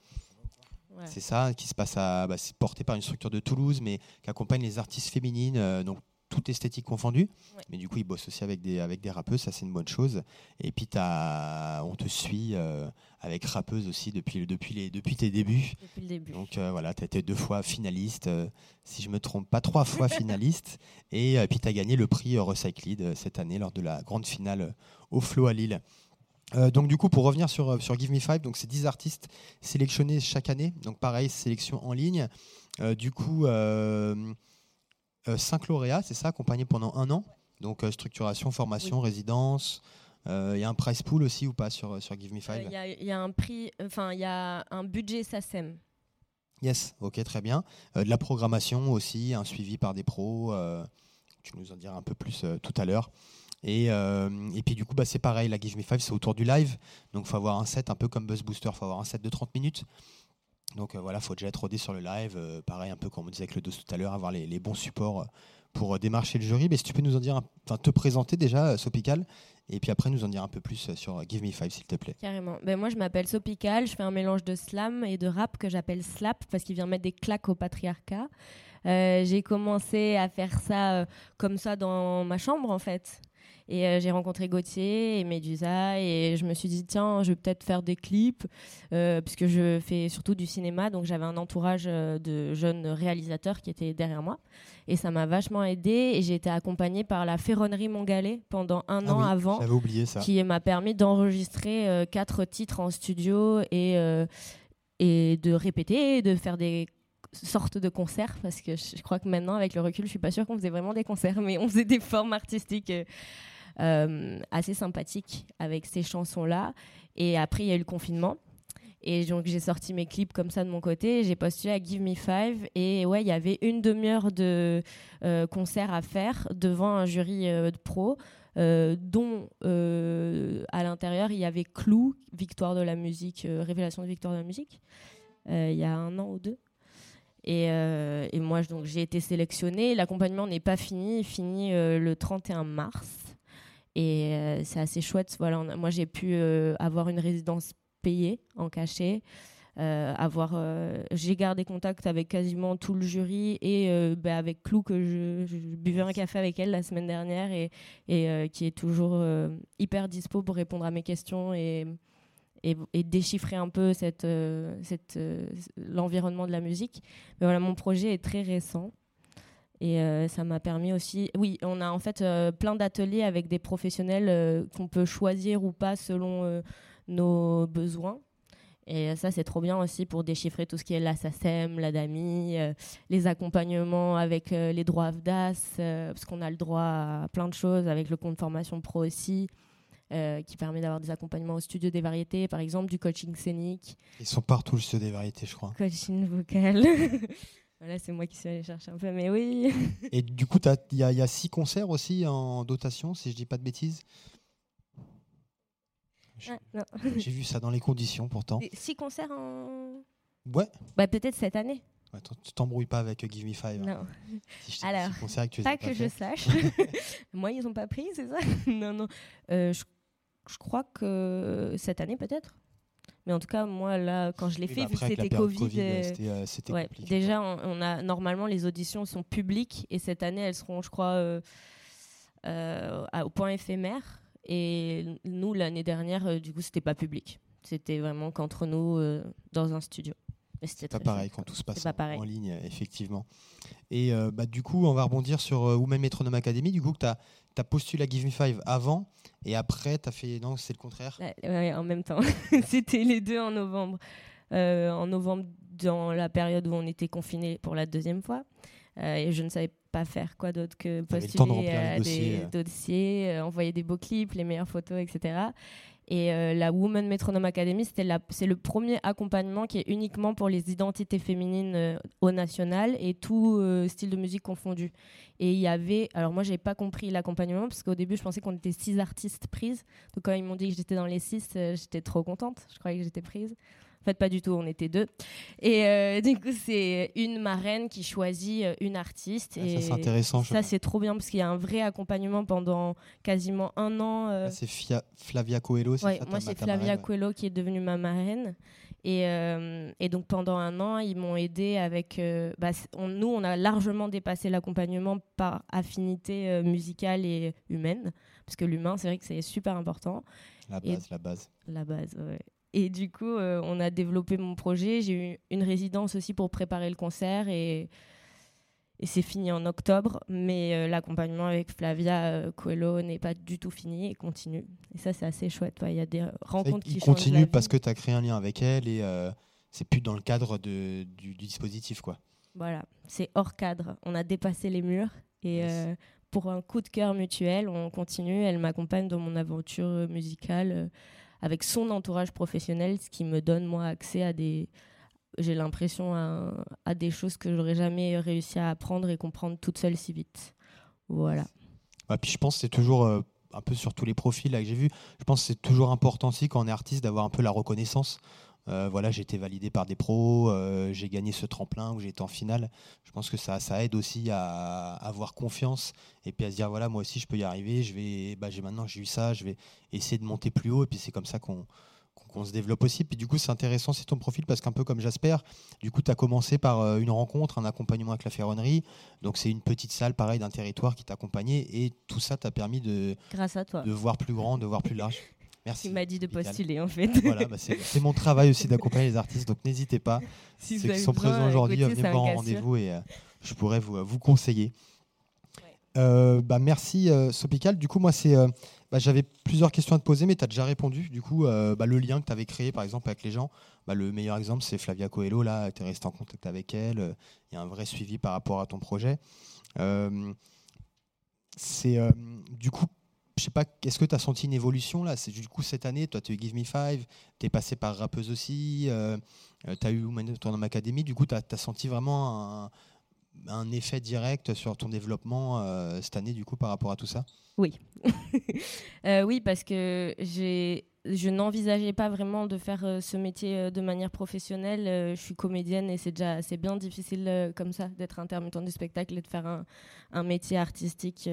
C'est ça, qui se passe à. Bah, c'est porté par une structure de Toulouse, mais qui accompagne les artistes féminines. donc, toute esthétique confondue. Mais du coup, il bosse aussi avec des, avec des rappeuses, ça c'est une bonne chose. Et puis, as, on te suit euh, avec rappeuse aussi depuis, depuis, les, depuis tes débuts. Depuis le début. Donc euh, voilà, tu as été deux fois finaliste, euh, si je me trompe pas, trois fois finaliste. Et puis, tu as gagné le prix Recycled cette année lors de la grande finale au Flow à Lille. donc du coup, pour revenir sur, sur Give Me Five, donc c'est 10 artistes sélectionnés chaque année. Donc pareil, sélection en ligne. du coup, euh, cinq lauréats, c'est ça, accompagnés pendant un an. Donc euh, structuration, formation, résidence. Euh, il y a un price pool aussi ou pas sur, sur Give Me Five Il y, a un prix, enfin il y a un budget SACEM. Yes, ok, très bien. de la programmation aussi, un suivi par des pros. tu nous en diras un peu plus tout à l'heure. Et, et, puis du coup, bah, c'est pareil, la Give Me Five, c'est autour du live. Donc il faut avoir un set un peu comme Buzz Booster, il faut avoir un set de 30 minutes. Donc euh, voilà, il faut déjà être rodé sur le live. Euh, pareil, un peu comme on disait avec le dos tout à l'heure, avoir les, bons supports euh, pour démarcher le jury. Mais si tu peux nous en dire, enfin te présenter déjà, Sopical, et puis après nous en dire un peu plus sur Give Me Five, s'il te plaît. Carrément. Ben, moi, je m'appelle Sopical, je fais un mélange de slam et de rap que j'appelle slap parce qu'il vient mettre des claques au patriarcat. j'ai commencé à faire ça comme ça dans ma chambre en fait. Et euh, j'ai rencontré Gauthier et Medusa et je me suis dit, tiens, je vais peut-être faire des clips, euh, puisque je fais surtout du cinéma. Donc j'avais un entourage euh, de jeunes réalisateurs qui étaient derrière moi. Et ça m'a vachement aidé. Et j'ai été accompagnée par la Ferronnerie Mongalais pendant un ah an avant. oublié ça. Qui m'a permis d'enregistrer quatre titres en studio et, et de répéter, de faire des sortes de concerts parce que je crois que maintenant avec le recul je suis pas sûre qu'on faisait vraiment des concerts mais on faisait des formes artistiques euh, assez sympathique avec ces chansons-là. Et après, il y a eu le confinement. Et donc j'ai sorti mes clips comme ça de mon côté. J'ai postulé à Give Me Five et ouais, il y avait une demi-heure de euh, concert à faire devant un jury euh, de pro, dont à l'intérieur il y avait Clou, Victoire de la musique, révélation de Victoire de la musique, il y a un an ou deux. Et, et moi j'ai été sélectionnée. L'accompagnement n'est pas fini, il finit le 31 mars. Et euh, c'est assez chouette. Voilà, moi, j'ai pu euh, avoir une résidence payée en cachet. Euh, avoir, j'ai gardé contact avec quasiment tout le jury et bah, avec Clou que je, buvais un café avec elle la semaine dernière et, et qui est toujours hyper dispo pour répondre à mes questions et, et, et déchiffrer un peu cette, cette, l'environnement de la musique. Mais voilà, mon projet est très récent. Et euh, ça m'a permis aussi. Oui, on a en fait euh, plein d'ateliers avec des professionnels euh, qu'on peut choisir ou pas selon nos besoins. Et ça, c'est trop bien aussi pour déchiffrer tout ce qui est la SACEM, la DAMI, les accompagnements avec les droits AFDAS, parce qu'on a le droit à plein de choses, avec le compte formation pro aussi, euh, qui permet d'avoir des accompagnements au studio des variétés, par exemple, du coaching scénique, Ils sont partout le studio des variétés, je crois. coaching vocal. voilà, c'est moi qui suis allée chercher un peu, mais oui. Et du coup, il y, a- il y a six concerts aussi en dotation, si je dis pas de bêtises? Ah, non. J'ai vu ça dans les conditions pourtant. Six concerts en. Ouais. Bah, peut-être cette année. Attends, tu t'embrouilles pas avec euh, Give Me Five. hein. Non. Si Alors, six concerts et que tu les Pas as que fait. je sache. Moi, ils ont pas pris, c'est ça? Non, non. Euh, je, je crois que cette année, peut-être. Mais en tout cas, moi, là, quand je l'ai fait, bah vu que c'était Covid. euh, euh, c'était, ouais, déjà, on, on a normalement les auditions sont publiques et cette année, elles seront, je crois, euh, à- au point éphémère. Et nous, l'année dernière, du coup, c'était pas public. C'était vraiment qu'entre nous, dans un studio. C'est pas pareil quand tout se passe pas en, ligne, effectivement. Et euh, bah, du coup, on va rebondir sur euh, Women Metronome Academy. Du coup, tu as, postulé à Give Me Five avant et après, tu as fait. Non, c'est le contraire? Ouais, ouais, en même temps. C'était les deux en novembre. Euh, en novembre, dans la période où on était confinés pour la deuxième fois. Euh, et je ne savais pas faire quoi d'autre que postuler à dossiers, des dossiers, euh, envoyer des beaux clips, les meilleures photos, etc. Et euh, la Women Metronome Academy, c'est le premier accompagnement qui est uniquement pour les identités féminines euh, au national et tout euh, style de musique confondu. Et il y avait, alors moi, j'avais pas compris l'accompagnement parce qu'au début, je pensais qu'on était six artistes prises. Donc quand ils m'ont dit que j'étais dans les six, euh, j'étais trop contente. Je croyais que j'étais prise. Fait, pas du tout, on était deux. Et euh, du coup, c'est une marraine qui choisit euh, une artiste. Ah, et ça, c'est intéressant. ça, c'est trop bien parce qu'il y a un vrai accompagnement pendant quasiment un an. euh, Ah, c'est Flavia Coelho, c'est Ouais, ça moi, c'est Flavia marraine Coelho qui est devenue ma marraine. Et, euh, et donc, pendant un an, ils m'ont aidé avec. bah, on- nous, on a largement dépassé l'accompagnement par affinité musicale et humaine. Parce que l'humain, c'est vrai que c'est super important. La Et- base, la base. La base, ouais. Et du coup, euh, on a développé mon projet. J'ai eu une résidence aussi pour préparer le concert et, et c'est fini en octobre. Mais euh, l'accompagnement avec Flavia euh, Coelho n'est pas du tout fini et continue. Et ça, c'est assez chouette. ouais. Il y a des rencontres qui continue parce que tu as créé un lien avec elle et euh, c'est plus dans le cadre de, du, du dispositif. quoi. Voilà, c'est hors cadre. On a dépassé les murs et Yes. pour un coup de cœur mutuel, on continue. Elle m'accompagne dans mon aventure musicale avec son entourage professionnel, ce qui me donne moi accès à des, j'ai l'impression à, des choses que j'aurais jamais réussi à apprendre et comprendre toute seule si vite. Voilà. Ouais, puis je pense que c'est toujours euh, un peu sur tous les profils que j'ai vu. Je pense que c'est toujours important aussi quand on est artiste d'avoir un peu la reconnaissance. Euh, voilà, j'ai été validé par des pros, euh, j'ai gagné ce tremplin où j'ai été en finale. Je pense que ça, ça aide aussi à, avoir confiance et puis à se dire voilà, moi aussi je peux y arriver. Je vais, bah, j'ai maintenant j'ai eu ça, je vais essayer de monter plus haut et puis c'est comme ça qu'on qu'on- qu'on se développe aussi. Puis du coup, c'est intéressant, c'est ton profil parce qu'un peu comme Jasper, du coup, tu as commencé par euh, une rencontre, un accompagnement avec la ferronnerie. Donc, c'est une petite salle, pareil, d'un territoire qui t'accompagnait et tout ça t'a permis de, Grâce à toi. de voir plus grand, de voir plus large. Merci. Qui m'a dit de postuler en fait. Voilà, bah, c'est mon travail aussi d'accompagner les artistes, donc n'hésitez pas. Si Ceux qui sont présents aujourd'hui, venez me voir en rendez-vous et euh, je pourrais vous, vous conseiller. Ouais. Euh, bah, merci euh, Sopical. Du coup, moi, c'est, bah, j'avais plusieurs questions à te poser, mais tu as déjà répondu. Du coup, le lien que tu avais créé, par exemple, avec les gens, le meilleur exemple, c'est Flavia Coelho. Là, tu es resté en contact avec elle. Il y a un vrai suivi par rapport à ton projet. C'est du coup, je sais pas, est-ce que tu as senti une évolution là? C'est du coup cette année, toi tu es Give Me Five, tu es passé par rappeuse aussi, euh, tu as eu Tournament Academy, du coup tu as, senti vraiment un, un effet direct sur ton développement euh, cette année du coup par rapport à tout ça? Euh, oui, parce que j'ai, je n'envisageais pas vraiment de faire euh, ce métier de manière professionnelle. Je suis comédienne et c'est déjà assez bien difficile comme ça d'être intermittent du spectacle et de faire un, un métier artistique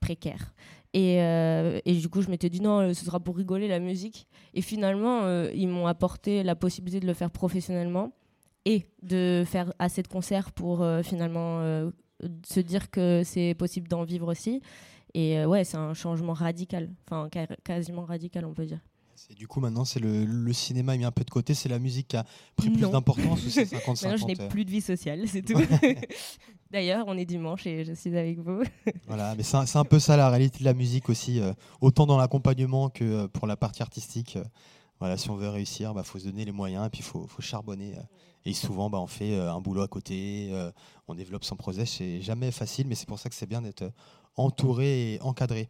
précaire. Et, euh, et du coup, je m'étais dit non, euh, ce sera pour rigoler la musique. Et finalement, euh, ils m'ont apporté la possibilité de le faire professionnellement et de faire assez de concerts pour euh, finalement se dire que c'est possible d'en vivre aussi. Et ouais, c'est un changement radical, enfin quasiment radical, on peut dire. C'est du coup maintenant c'est le, le cinéma mis un peu de côté, c'est la musique qui a pris plus d'importance ou c'est 50 Maintenant, je 50 n'ai plus de vie sociale, c'est tout. D'ailleurs, on est dimanche et je suis avec vous. Voilà, mais c'est un, peu ça la réalité de la musique aussi, euh, autant dans l'accompagnement que euh, pour la partie artistique. euh, Voilà, si on veut réussir, bah faut se donner les moyens et puis faut, faut charbonner. Et souvent, bah, on fait un boulot à côté, on développe son projet. C'est jamais facile, mais c'est pour ça que c'est bien d'être entouré et encadré.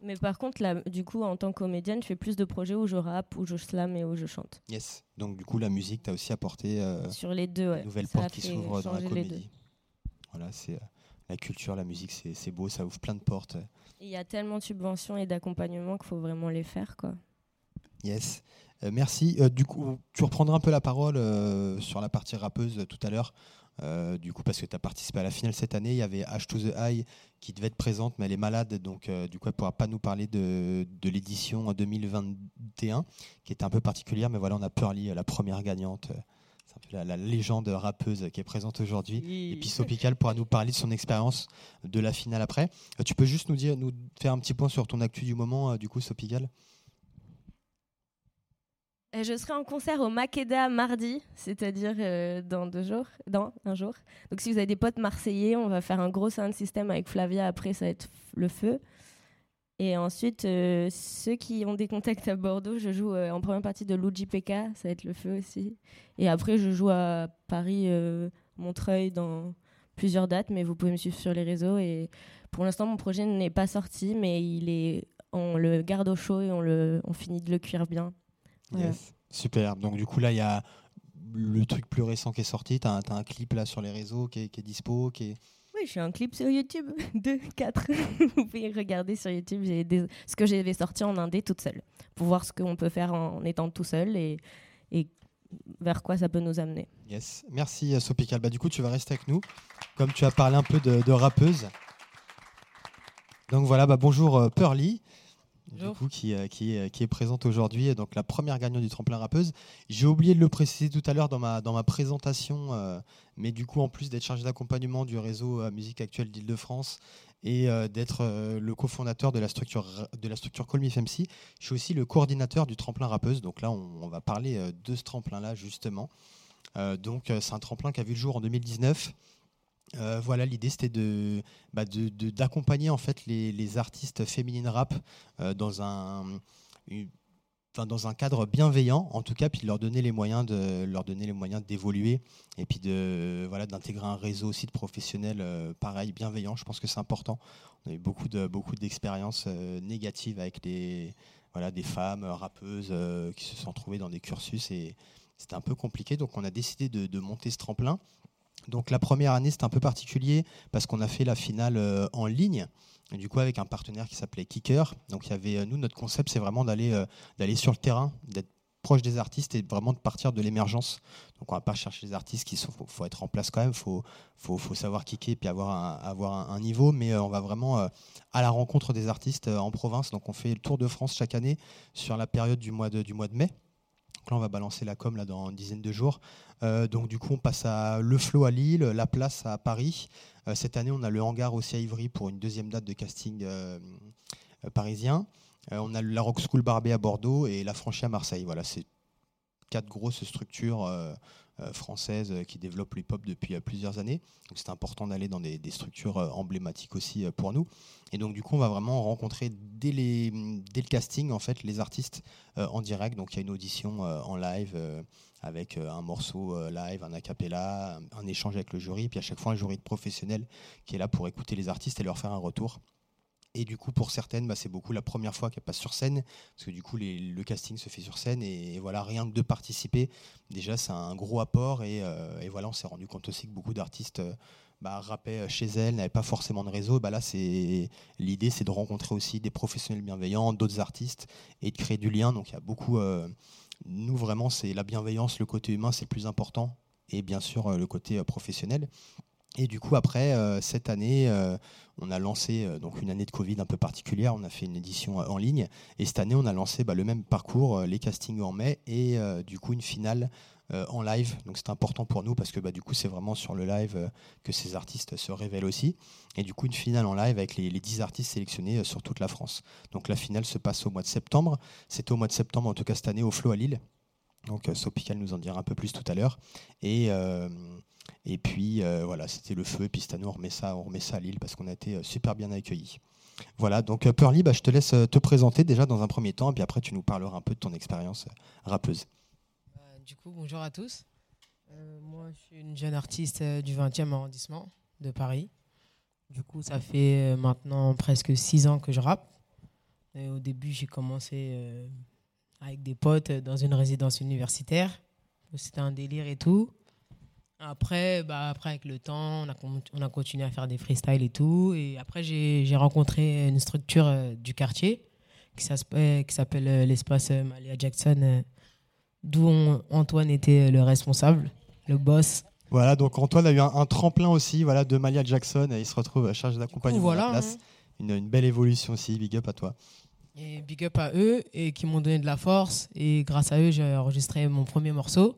Mais par contre, là, du coup, en tant que comédienne, je fais plus de projets où je rappe, où je slam et où je chante. Yes. Donc du coup, la musique, tu as aussi apporté euh, Sur les deux, ouais. une nouvelle porte qui s'ouvre dans la comédie. Voilà, c'est euh, la culture, la musique, c'est beau, ça ouvre plein de portes. Il y a tellement de subventions et d'accompagnement qu'il faut vraiment les faire, quoi. Yes. Euh, merci. Euh, du coup, tu reprendras un peu la parole euh, sur la partie rappeuse tout à l'heure. Du coup, parce que tu as participé à la finale cette année, il y avait H to the High qui devait être présente, mais elle est malade, donc du coup, elle ne pourra pas nous parler de, de l'édition 2021, qui était un peu particulière, mais voilà, on a Pearly, la première gagnante. Euh, C'est un peu la, la légende rappeuse qui est présente aujourd'hui. Et puis Sopical pourra nous parler de son expérience de la finale après. Euh, tu peux juste nous dire, nous faire un petit point sur ton actu du moment, euh, du coup, Sopical? Et je serai en concert au Makeda mardi, c'est-à-dire euh, dans deux jours, dans un jour. Donc si vous avez des potes marseillais, on va faire un gros sound system avec Flavia. Après, ça va être le feu. Et ensuite, euh, ceux qui ont des contacts à Bordeaux, je joue euh, en première partie de Luigi PK, ça va être le feu aussi. Et après, je joue à Paris, euh, Montreuil dans plusieurs dates, mais vous pouvez me suivre sur les réseaux. Et pour l'instant, mon projet n'est pas sorti, mais il est, on le garde au chaud et on, le, on finit de le cuire bien. Yes. Super. Donc du coup là, il y a le truc plus récent qui est sorti. Tu as, un clip là sur les réseaux qui est, qui est dispo. Qui est... Oui, je fais un clip sur YouTube. 2, 4. Vous pouvez regarder sur YouTube ce que j'avais sorti en indé toute seule. Pour voir ce qu'on peut faire en étant tout seul et, vers quoi ça peut nous amener. Yes. Merci euh, Sopical. Bah, du coup, tu vas rester avec nous. Comme tu as parlé un peu de, de rappeuse. Donc voilà, bah, bonjour euh, Pearly. Du coup, qui, euh, qui, est, qui est présente aujourd'hui, donc la première gagnante du tremplin rappeuse. J'ai oublié de le préciser tout à l'heure dans ma, dans ma présentation, euh, mais du coup, en plus d'être chargé d'accompagnement du réseau euh, Musique Actuelle d'Île-de-France et euh, d'être euh, le cofondateur de la structure, de la structure Call Me FMC, je suis aussi le coordinateur du tremplin rappeuse. Donc là, on, on va parler euh, de ce tremplin-là, justement. Euh, donc, euh, c'est un tremplin qui a vu le jour en 2019. Euh, voilà, l'idée c'était de bah, de- d'accompagner en fait les, artistes féminines rap euh, dans un dans un cadre bienveillant en tout cas puis de leur donner les moyens de leur donner les moyens d'évoluer et puis de voilà d'intégrer un réseau aussi de professionnels euh, pareil bienveillants. Je pense que c'est important. On a eu beaucoup de beaucoup d'expériences euh, négatives avec des voilà des femmes rappeuses qui se sont trouvées dans des cursus et c'était un peu compliqué. Donc on a décidé de, de monter ce tremplin donc la première année, c'était un peu particulier parce qu'on a fait la finale euh, en ligne. Et du coup, avec un partenaire qui s'appelait Kicker. Donc, il y avait, euh, nous, notre concept, c'est vraiment d'aller euh, d'aller sur le terrain, d'être proche des artistes et vraiment de partir de l'émergence. Donc, on va pas chercher les artistes qui faut, faut être en place quand même, faut, faut, faut savoir kicker puis avoir un, avoir un, niveau. Mais on va vraiment à la rencontre des artistes en province. Donc, on fait le tour de France chaque année sur la période du mois de, du mois de mai. Donc là, on va balancer la com là, dans une dizaine de jours. Euh, donc du coup, on passe à Le Flot à Lille, La Place à Paris. Euh, cette année, on a le Hangar aussi à Ivry pour une deuxième date de casting euh, parisien. On a la Rock School Barbet à Bordeaux et la Franchie à Marseille. Voilà, c'est quatre grosses structures françaises qui développent le hip-hop depuis plusieurs années. Donc c'est important d'aller dans des, structures emblématiques aussi pour nous. Et donc du coup, on va vraiment rencontrer dès, dès le casting en fait les artistes en direct. Donc il y a une audition en live avec euh, un morceau euh, live, un a cappella, un, échange avec le jury, puis à chaque fois un jury de professionnels qui est là pour écouter les artistes et leur faire un retour. Et du coup, pour certaines, bah, c'est beaucoup la première fois qu'elles passent sur scène, parce que du coup, le casting se fait sur scène, et, voilà, rien que de participer, déjà, c'est un gros apport, et, euh, voilà, on s'est rendu compte aussi que beaucoup d'artistes bah, rappaient chez elles, n'avaient pas forcément de réseau. Bah, là, l'idée, c'est de rencontrer aussi des professionnels bienveillants, d'autres artistes, et de créer du lien. Donc, il y a beaucoup. Nous, vraiment, c'est la bienveillance, le côté humain, c'est le plus important, et bien sûr, euh, le côté euh, professionnel. Et du coup, après, euh, cette année, on a lancé donc une année de Covid un peu particulière. On a fait une édition en ligne. Et cette année, on a lancé bah, le même parcours, les castings en mai et du coup une finale euh, en live. Donc c'est important pour nous parce que bah, du coup, c'est vraiment sur le live euh, que ces artistes se révèlent aussi. Et du coup, une finale en live avec les, les 10 artistes sélectionnés euh, sur toute la France. Donc la finale se passe au mois de septembre. C'était au mois de septembre, en tout cas cette année, au Flow à Lille. Donc Sopical nous en dira un peu plus tout à l'heure. Et, et puis voilà, c'était le feu. Puis cette année, on remet ça, on remet ça à Lille parce qu'on a été super bien accueillis. Voilà, donc Pearly, bah, je te laisse te présenter déjà dans un premier temps, et puis après tu nous parleras un peu de ton expérience rappeuse. Du coup, bonjour à tous. Euh, moi, je suis une jeune artiste euh, du 20e arrondissement de Paris. Du coup, ça fait euh, maintenant presque six ans que je rappe. Au début, j'ai commencé avec des potes dans une résidence universitaire. C'était un délire et tout. Après, bah, après avec le temps, on a, con- on a continué à faire des freestyles et tout. Et après, j'ai rencontré une structure du quartier qui s'appelle l'espace Malia Jackson, d'où on- Antoine était le responsable, le boss. Voilà, donc Antoine a eu un, un tremplin aussi voilà, de Malia Jackson, et il se retrouve chargé d'accompagnement voilà, à la place. hein. Une, une belle évolution aussi, big up à toi. Et big up à eux et qui m'ont donné de la force. Et grâce à eux, j'ai enregistré mon premier morceau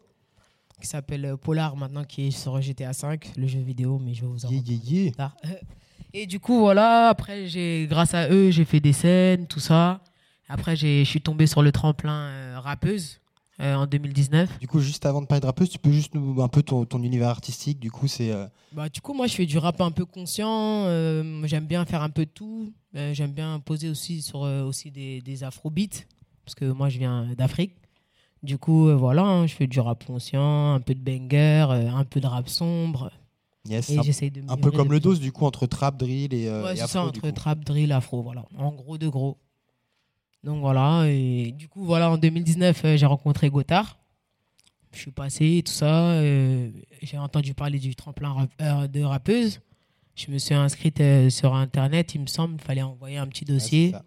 qui s'appelle Polar maintenant, qui est sur GTA 5, le jeu vidéo, mais je vais vous en Yeah, yeah, yeah. tard. Et du coup, voilà, après, j'ai, grâce à eux, j'ai fait des scènes, tout ça. Après, j'ai- je suis tombé sur le tremplin euh, rappeuse euh, en 2019. Du coup, juste avant de parler de rappeuse, tu peux juste nous un peu ton, ton univers artistique. Du coup, c'est euh, Bah, du coup, moi, je fais du rap un peu conscient. euh, j'aime bien faire un peu de tout. Euh, j'aime bien poser aussi sur euh, aussi des, des afrobeats. Parce que moi, je viens d'Afrique. Du coup, euh, voilà, hein, je fais du rap conscient, un peu de banger, euh, un peu de rap sombre. yes, Et un, de un peu comme le dos, du coup, entre trap, drill et, euh, Ouais, et c'est afro. ça, du entre coup. trap, drill, afro, voilà. En gros de gros. Donc voilà, et du coup, voilà, en 2019, euh, j'ai rencontré Gotthard. Je suis passé, tout ça. euh, j'ai entendu parler du tremplin euh, de rappeuse. Je me suis inscrite sur Internet, il me semble. Il fallait envoyer un petit dossier. ça.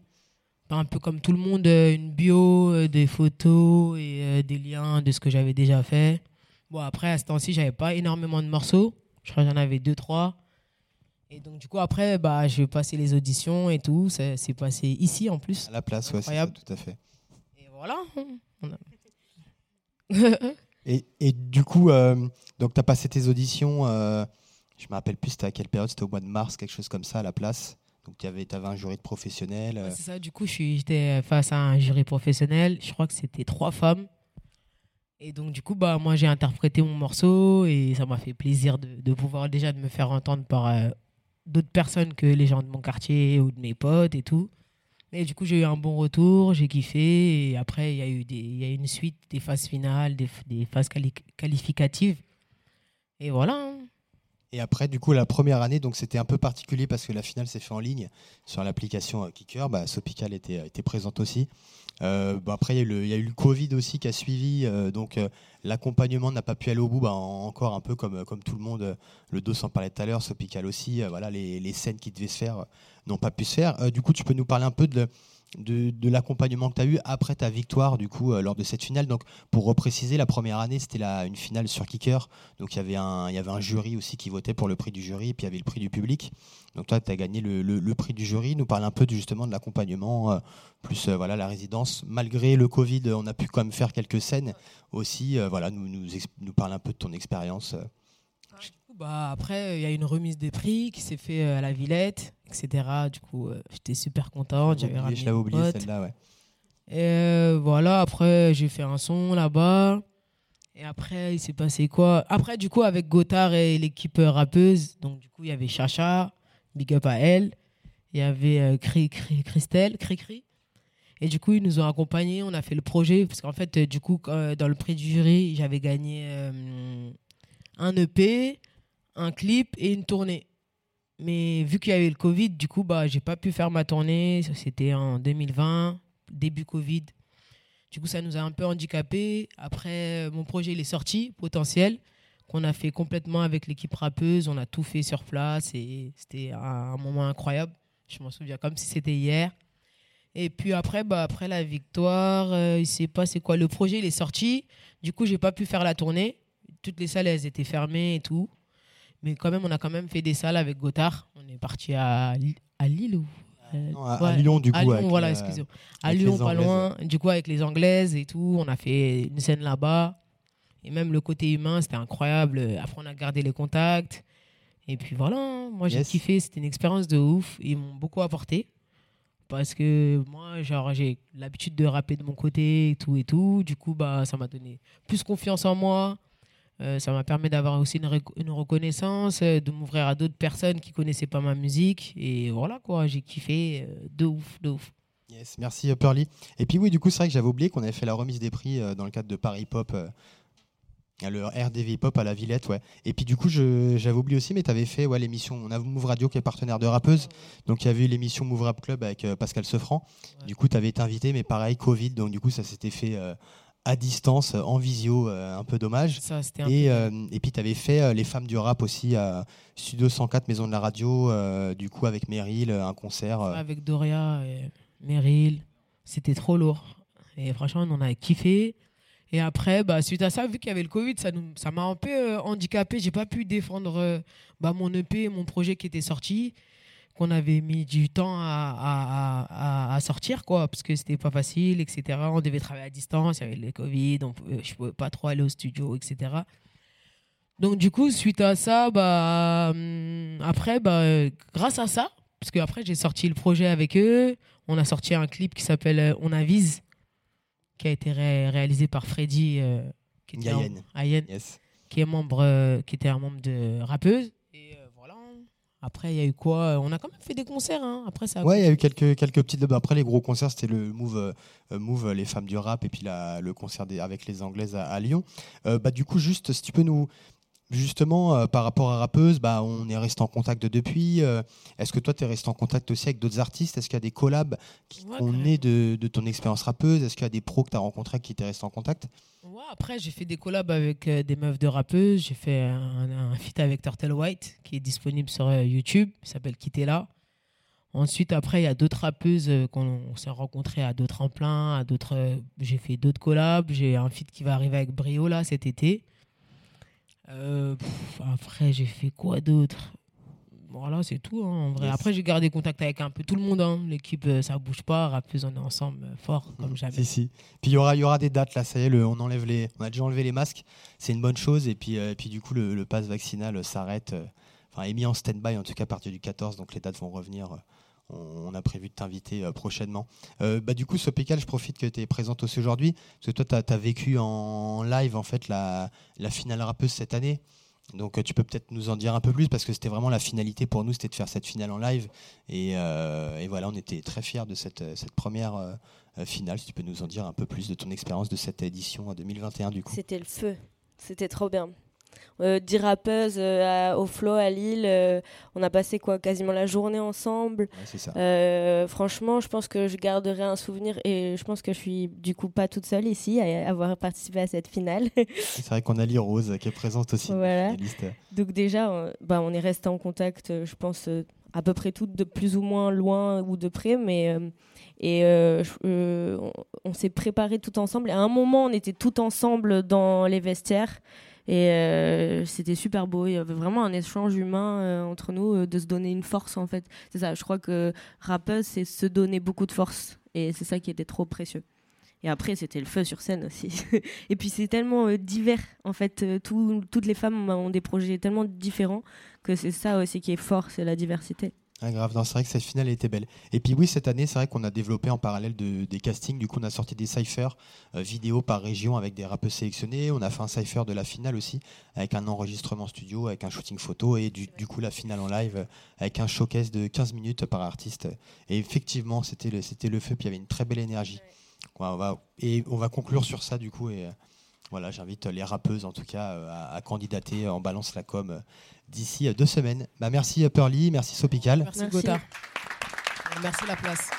un peu comme tout le monde, une bio, des photos et des liens de ce que j'avais déjà fait. Bon, après, à ce temps-ci, j'avais pas énormément de morceaux. Je crois que j'en avais deux, trois. Et donc, du coup, après, bah, je vais passer les auditions et tout. Ça s'est passé ici en plus. À la place, ouais, c'est ça, tout à fait. Et voilà. Et, et du coup, euh, donc tu as passé tes auditions, euh, je me rappelle plus c'était à quelle période, c'était au mois de mars, quelque chose comme ça à la place. Donc tu avais, avais un jury de professionnels. euh, Ouais, c'est ça, du coup, j'étais face à un jury professionnel. Je crois que c'était trois femmes. Et donc, du coup, bah, moi, j'ai interprété mon morceau et ça m'a fait plaisir de, de pouvoir déjà de me faire entendre par euh, d'autres personnes que les gens de mon quartier ou de mes potes et tout. Et du coup, j'ai eu un bon retour, j'ai kiffé. Et après, il y a eu des, y a une suite des phases finales, des, des phases quali- qualificatives. Et voilà. hein. Et après, du coup, la première année, donc c'était un peu particulier parce que la finale s'est faite en ligne sur l'application euh, Kicker. Bah, Sopical était, était présente aussi. Euh, bon, après, il y, a eu le- Covid aussi qui a suivi. euh, donc, euh, l'accompagnement n'a pas pu aller au bout. Bah, en- encore un peu comme, tout le monde. euh, le dos en parlait tout à l'heure, Sopical aussi. euh, voilà, les, scènes qui devaient se faire euh, n'ont pas pu se faire. Euh, du coup, tu peux nous parler un peu de, de, l'accompagnement que tu as eu après ta victoire, du coup, euh, lors de cette finale. Donc, pour repréciser, la première année, c'était une finale sur Kicker. Donc il y avait un, jury aussi qui votait pour le prix du jury, et puis il y avait le prix du public. Donc toi, tu as gagné le, le- prix du jury. Nous parle un peu de, justement de l'accompagnement, euh, plus euh, voilà la résidence. Malgré le Covid, on a pu quand même faire quelques scènes aussi. voilà, nous, nous, nous parle un peu de ton expérience. Bah, après, il y a une remise des prix qui s'est fait euh, à la Villette, etc. Du coup, euh, j'étais super content. J'avais Oublié, je l'avais oublié celle-là, ouais. Et euh, voilà, après, j'ai fait un son là-bas. Et après, il s'est passé quoi? Après, du coup, avec Gotthard et l'équipe rappeuse, donc du coup, il y avait Chacha, big up à elle. Il y avait euh, Cri- Cri- Christelle, Cricri. Et du coup, ils nous ont accompagnés, on a fait le projet. Parce qu'en fait, du coup, dans le prix du jury, j'avais gagné un EP, un clip et une tournée. Mais vu qu'il y a eu le Covid, du coup, bah, j'ai pas pu faire ma tournée. C'était en 2020, début Covid. Du coup, ça nous a un peu handicapé. Après, euh, mon projet, il est sorti, potentiel, qu'on a fait complètement avec l'équipe rappeuse. On a tout fait sur place et c'était un, moment incroyable. Je m'en souviens comme si c'était hier. Et puis après, bah, après la victoire, euh, il s'est passé quoi? Le projet, il est sorti. Du coup, j'ai pas pu faire la tournée. Toutes les salles, elles étaient fermées et tout. Mais quand même, on a quand même fait des salles avec Gotthard. On est parti à, à Lille ou euh, Non, à, Lyon, du coup. à Lyon, avec, voilà, euh, excusez-moi. À Lyon, pas loin. Du coup, avec les Anglaises et tout, on a fait une scène là-bas. Et même le côté humain, c'était incroyable. Après, on a gardé les contacts. Et puis voilà, hein. moi j'ai Yes. kiffé. C'était une expérience de ouf. Ils m'ont beaucoup apporté. Parce que moi, genre, j'ai l'habitude de rapper de mon côté et tout et tout. Du coup, bah, ça m'a donné plus confiance en moi. Euh, ça m'a permis d'avoir aussi une, rec- une reconnaissance, euh, de m'ouvrir à d'autres personnes qui connaissaient pas ma musique. Et voilà quoi, j'ai kiffé euh, de ouf, de ouf. Yes, merci Pearly. Et puis oui, du coup, c'est vrai que j'avais oublié qu'on avait fait la remise des prix dans le cadre de Paris Pop, le RDV Pop à la Villette, ouais. Et puis du coup, j'avais oublié aussi, mais tu avais fait ouais, l'émission, on a Move Radio qui est partenaire de rappeuse, donc il y avait eu l'émission Move Rap Club avec euh, Pascal Sefranc. Ouais. Du coup, tu avais été invité, mais pareil, Covid, donc du coup, ça s'était fait euh, à distance, euh, en visio, euh, un peu dommage. Ça, c'était un Et, peu- euh, et puis tu avais fait Les Femmes du Rap aussi à Studio 104, Maison de la Radio, du coup avec Meryl, un concert. avec Doria et Meryl. C'était trop lourd. Et franchement, on en a kiffé. Et après, bah, suite à ça, vu qu'il y avait le Covid, ça nous- ça m'a un peu handicapé. J'ai pas pu défendre bah, mon EP, mon projet qui était sorti, qu'on avait mis du temps à, à- à- à sortir, quoi, parce que c'était pas facile, etc. On devait travailler à distance, il y avait le Covid, on je pouvais pas trop aller au studio, etc. Donc du coup, suite à ça, bah, hum, après, bah, grâce à ça, parce que après j'ai sorti le projet avec eux, on a sorti un clip qui s'appelle euh, On avise, qui a été ré- réalisé par Freddy, euh, qui, était yes. qui est membre, euh, qui était un membre de rappeuse. Euh. Après, il y a eu quoi On a quand même fait des concerts. hein. Après, ça. a Ouais, il y a eu quelques, quelques petites. Après, les gros concerts, c'était le Move, euh, euh, Move Les Femmes du Rap et puis la, le concert des- avec les Anglaises à, à Lyon. Euh, bah, du coup, juste, si tu peux nous. Justement, euh, par rapport à Rappeuse, bah, on est resté en contact depuis. euh, Est-ce que toi, tu es resté en contact aussi avec d'autres artistes? Est-ce qu'il y a des collabs qui Ouais, né de, de ton expérience rappeuse? Est-ce qu'il y a des pros que tu as rencontrés qui t'es resté en contact? Ouais, après, j'ai fait des collabs avec euh, des meufs de rappeuses. J'ai fait un, un feat avec Turtle White, qui est disponible sur YouTube. Il s'appelle Quittez-la. Ensuite, après, il y a d'autres rappeuses qu'on on s'est rencontrés à d'autres tremplins. À d'autres, euh, j'ai fait d'autres collabs. J'ai un feat qui va arriver avec Brio là cet été. Euh, pff, après, j'ai fait quoi d'autre? Voilà, c'est tout. hein, en vrai. Yes. Après, j'ai gardé contact avec un peu tout le monde. hein. L'équipe, euh, ça bouge pas. Rappeuses, on est ensemble euh, fort, comme jamais. Si, si. Puis il y aura, y aura des dates là, ça y est, le- on, enlève les, on a déjà enlevé les masques, c'est une bonne chose. Et puis, euh, et puis du coup, le, le pass vaccinal s'arrête, enfin est mis en stand-by en tout cas à partir du 14, donc les dates vont revenir. On, a prévu de t'inviter euh, prochainement. Euh, bah, du coup, Sopical, je profite que tu es présente aussi aujourd'hui, parce que toi, tu as, vécu en live en fait la, finale rappeuse cette année. Donc euh, tu peux peut-être nous en dire un peu plus parce que c'était vraiment la finalité pour nous, c'était de faire cette finale en live. Et, voilà, on était très fiers de cette, première finale. Si tu peux nous en dire un peu plus de ton expérience de cette édition euh, 2021 du coup. C'était le feu. C'était trop bien. Euh, 10 rappeuses euh, à- au flow à Lille. euh, on a passé quoi quasiment la journée ensemble. Ouais, c'est ça. Euh, franchement, je pense que je garderai un souvenir et je pense que je suis du coup pas toute seule ici à avoir participé à cette finale. C'est vrai qu'on a Lee Rose qui est présente aussi. Voilà. Donc déjà, euh, bah, on est resté en contact, je pense, à peu près toutes de plus ou moins loin ou de près, mais euh, et euh, euh, on, on s'est préparé tout ensemble. Et à un moment, on était tout ensemble dans les vestiaires. Et euh, c'était super beau. Il y avait vraiment un échange humain euh, entre nous, euh, de se donner une force en fait. C'est ça, je crois que rappeuse, c'est se donner beaucoup de force. Et c'est ça qui était trop précieux. Et après, c'était le feu sur scène aussi. et puis, c'est tellement divers. En fait, tout- toutes les femmes ont des projets tellement différents que c'est ça aussi qui est fort, c'est la diversité. Ah, grave, c'est vrai que cette finale était belle. Et puis oui, cette année, c'est vrai qu'on a développé en parallèle de- des castings. Du coup, on a sorti des cyphers euh, vidéo par région avec des rappeurs sélectionnés. On a fait un cypher de la finale aussi, avec un enregistrement studio, avec un shooting photo et du, du coup la finale en live euh, avec un showcase de 15 minutes par artiste. Et effectivement, c'était le, c'était le feu, puis il y avait une très belle énergie. Ouais, on va, et on va conclure sur ça du coup. Et, euh, voilà, j'invite les rappeuses en tout cas euh, à, à candidater en balance la com d'ici euh, deux semaines. Bah, merci euh, Pearly, merci Sopical. Merci, Merci. Gotha. Merci la place.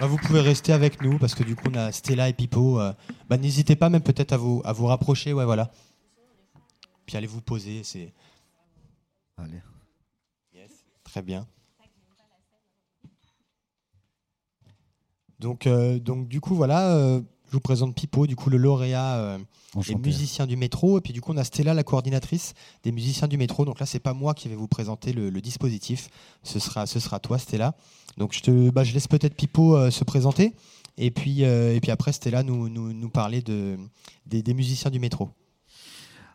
Bah, vous pouvez rester avec nous parce que du coup on a Stella et Pipo. euh, bah, N'hésitez pas même peut-être à vous, à vous rapprocher. Ouais, voilà. Puis allez vous poser. C'est Allez. très bien. Donc, euh, donc du coup voilà, euh, je vous présente Pipo, du coup le lauréat euh, des musiciens du métro. Et puis du coup on a Stella, la coordinatrice des musiciens du métro. Donc là c'est pas moi qui vais vous présenter le, le dispositif. Ce sera, ce sera toi Stella. Donc je, te, bah, je laisse peut-être Pipo euh, se présenter. Et puis, euh, et puis après Stella nous, nous, nous parler de, des, des musiciens du métro.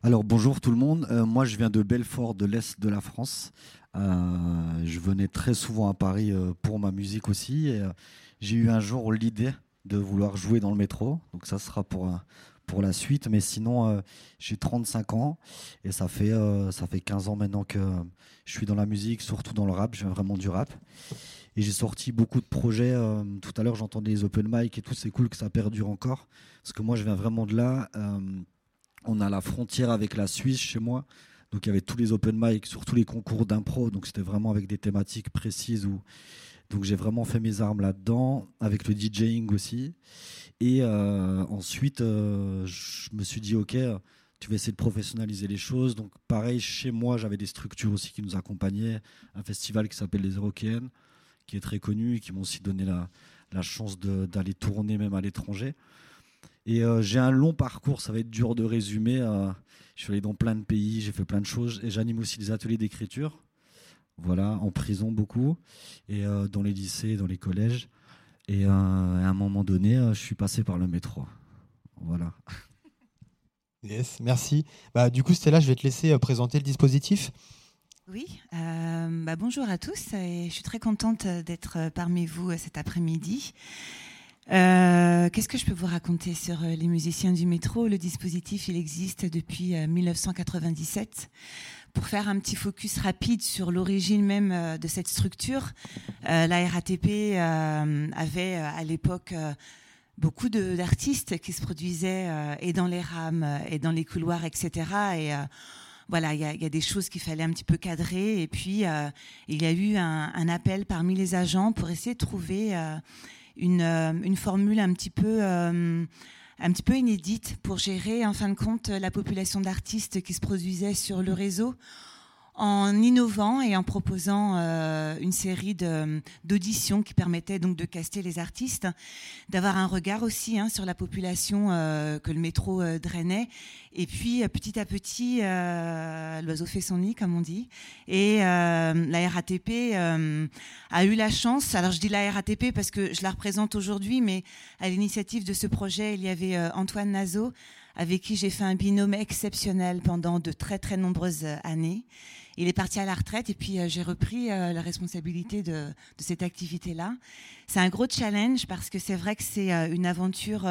Alors bonjour tout le monde. Moi je viens de Belfort, de l'est de la France. Je venais très souvent à Paris pour ma musique aussi. J'ai eu un jour l'idée de vouloir jouer dans le métro. Donc ça sera pour un, pour la suite. Mais sinon, euh, j'ai 35 ans et ça fait, euh, ça fait 15 ans maintenant que je suis dans la musique, surtout dans le rap. Viens vraiment du rap. Et j'ai sorti beaucoup de projets. euh, tout à l'heure, j'entendais les open mic et tout. C'est cool que ça perdure encore. Parce que moi, je viens vraiment de là. Euh, on a la frontière avec la Suisse chez moi. Donc, il y avait tous les open mic, surtout les concours d'impro. Donc, c'était vraiment avec des thématiques précises. Où... Donc, j'ai vraiment fait mes armes là-dedans, avec le DJing aussi. Et euh, ensuite, euh, je me suis dit, OK, tu vas essayer de professionnaliser les choses. Donc, pareil, chez moi, j'avais des structures aussi qui nous accompagnaient. Un festival qui s'appelle les Eurokéennes, qui est très connu et qui m'ont aussi donné la, chance d'aller tourner même à l'étranger. Et euh, j'ai un long parcours, ça va être dur de résumer. je suis allé dans plein de pays, j'ai fait plein de choses. Et j'anime aussi des ateliers d'écriture. Voilà, en prison beaucoup. Et euh, dans les lycées, dans les collèges. Et euh, à un moment donné, euh, je suis passé par le métro. Voilà. Yes, merci. Bah, du coup, Stella, je vais te laisser euh, présenter le dispositif. Oui, euh, bah bonjour à tous et je suis très contente d'être parmi vous cet après-midi. Euh, Qu'est-ce que je peux vous raconter sur les musiciens du métro? Le dispositif, il existe depuis euh, 1997. Pour faire un petit focus rapide sur l'origine même euh, de cette structure, euh, la RATP euh, avait à l'époque beaucoup d'artistes qui se produisaient et dans les rames et dans les couloirs, etc. Et voilà, il y, a- des choses qu'il fallait un petit peu cadrer. Et puis, il y a eu un, appel parmi les agents pour essayer de trouver une, formule un petit peu... un petit peu inédite pour gérer en fin de compte la population d'artistes qui se produisaient sur le réseau en innovant et en proposant euh, une série d'auditions qui permettaient donc de caster les artistes, d'avoir un regard aussi hein, sur la population euh, que le métro euh, drainait. Et puis petit à petit, l'oiseau fait son nid, comme on dit. Et la RATP a eu la chance, alors je dis la RATP parce que je la représente aujourd'hui, mais à l'initiative de ce projet, il y avait Antoine Nazo, avec qui j'ai fait un binôme exceptionnel pendant de très très nombreuses années. Il est parti à la retraite et puis euh, j'ai repris euh, la responsabilité de, de cette activité-là. C'est un gros challenge parce que c'est vrai que c'est euh, une aventure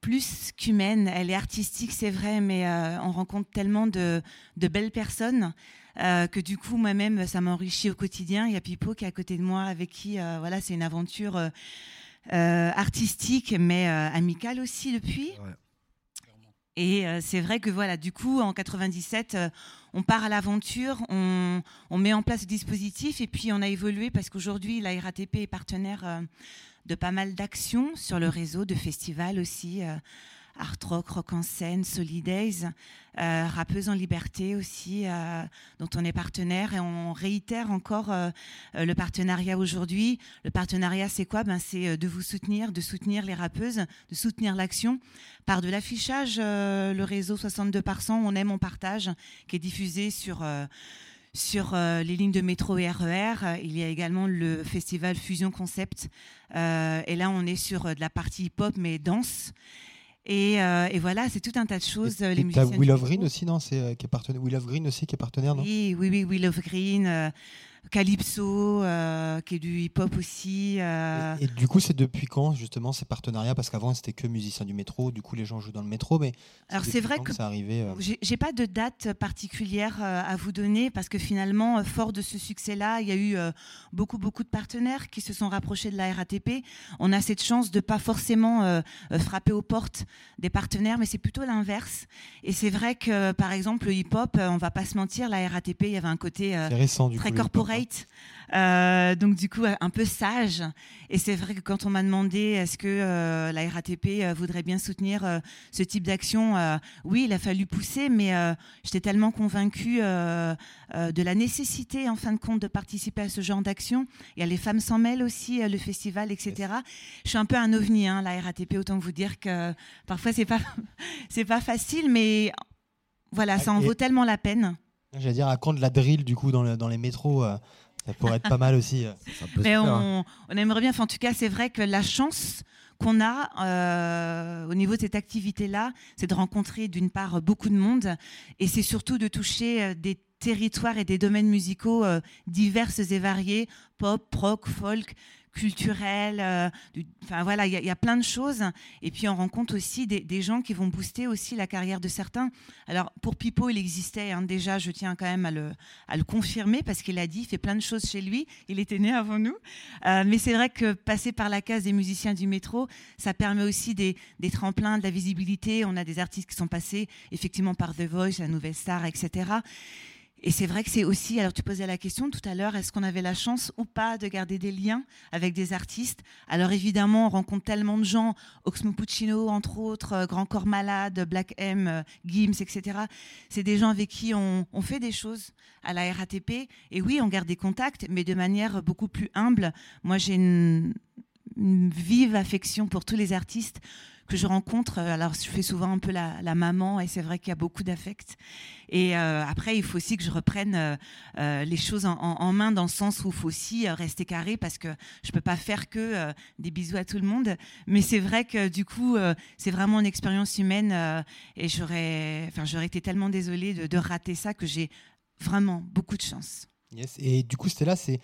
plus qu'humaine. Elle est artistique, c'est vrai, mais on rencontre tellement de, de belles personnes que du coup, moi-même, ça m'enrichit au quotidien. Il y a Pipo qui est à côté de moi, avec qui, voilà, c'est une aventure artistique, mais amicale aussi depuis. Et c'est vrai que voilà, du coup, en 97, euh, on part à l'aventure, on, met en place le dispositif et puis on a évolué parce qu'aujourd'hui, la RATP est partenaire euh, de pas mal d'actions sur le réseau, de festivals aussi. Art Rock, Rock en scène, Solidays, euh, Rappeuse en liberté aussi, euh, dont on est partenaire et on réitère encore euh, euh, le partenariat aujourd'hui. Le partenariat, c'est quoi? Ben, C'est de vous soutenir, de soutenir les rappeuses, de soutenir l'action par de l'affichage, le réseau 62 par 100, on aime, on partage, qui est diffusé sur... les lignes de métro et RER, Euh, il y a également le festival Fusion Concept. Et là, on est sur de la partie hip-hop, mais danse. Et, euh, et voilà, c'est tout un tas de choses. euh, les Et musiciens Will of. Green aussi, non? C'est euh, qui est partenaire. Will of Green aussi qui est partenaire, non? Oui, oui, oui, Will of Green, euh, Calypso, euh, qui est du hip-hop aussi. euh, Et du coup, c'est depuis quand justement ces partenariats? Parce qu'avant, c'était que musiciens du métro. Du coup, les gens jouent dans le métro, mais Alors, c'est vrai que c'est arrivé. euh, J'ai pas de date particulière euh, à vous donner parce que finalement, fort de ce succès-là, il y a eu beaucoup, beaucoup de partenaires qui se sont rapprochés de la RATP. On a cette chance de pas forcément frapper aux portes des partenaires, mais c'est plutôt l'inverse. Et c'est vrai que, par exemple, le hip-hop, on va pas se mentir, la RATP, il y avait un côté récent, très coup, hip-hop, corporate. Euh, donc du coup un peu sage. Et c'est vrai que quand on m'a demandé est-ce que euh, la RATP euh, voudrait bien soutenir euh, ce type d'action oui il a fallu pousser mais j'étais tellement convaincue de la nécessité en fin de compte de participer à ce genre d'action. Il y a les femmes s'en mêlent aussi le festival etc je suis un peu un ovni hein, la RATP autant vous dire que parfois c'est pas c'est pas facile mais voilà ça en Et- vaut tellement la peine J'allais dire à quand de la drill du coup dans, le- dans les métros. euh, ça pourrait être pas mal aussi. euh. Mais on, on aimerait bien, enfin, en tout cas, c'est vrai que la chance qu'on a euh, au niveau de cette activité-là, c'est de rencontrer d'une part beaucoup de monde et c'est surtout de toucher euh, des territoires et des domaines musicaux euh, divers et variés, pop, rock, folk, culturel. euh, Enfin voilà, il y, a- plein de choses. Et puis on rencontre aussi des, gens qui vont booster aussi la carrière de certains. Alors pour Pipo, il existait hein, déjà, je tiens quand même à le, à le confirmer parce qu'il a dit, il fait plein de choses chez lui. Il était né avant nous. Euh, mais c'est vrai que passer par la case des musiciens du métro, ça permet aussi des, des tremplins, de la visibilité. On a des artistes qui sont passés effectivement par The Voice, la Nouvelle Star, etc. Et c'est vrai que c'est aussi, alors tu posais la question tout à l'heure, est-ce qu'on avait la chance ou pas de garder des liens avec des artistes? Alors évidemment, on rencontre tellement de gens, Oxmo Puccino entre autres, euh, Grand Corps Malade, Black M, euh, Gims, etc. C'est des gens avec qui on, fait des choses à la RATP. Et oui, on garde des contacts, mais de manière beaucoup plus humble. Moi, j'ai une vive affection pour tous les artistes que je rencontre. Euh, Alors, je fais souvent un peu la, maman, et c'est vrai qu'il y a beaucoup d'affect. Et euh, après, il faut aussi que je reprenne euh, les choses en, main, dans le sens où il faut aussi rester carré, parce que je peux pas faire que des bisous à tout le monde. Mais c'est vrai que du coup, c'est vraiment une expérience humaine, et j'aurais, enfin, j'aurais été tellement désolée de, rater ça que j'ai vraiment beaucoup de chance. Yes. Et du coup, Stella, c'est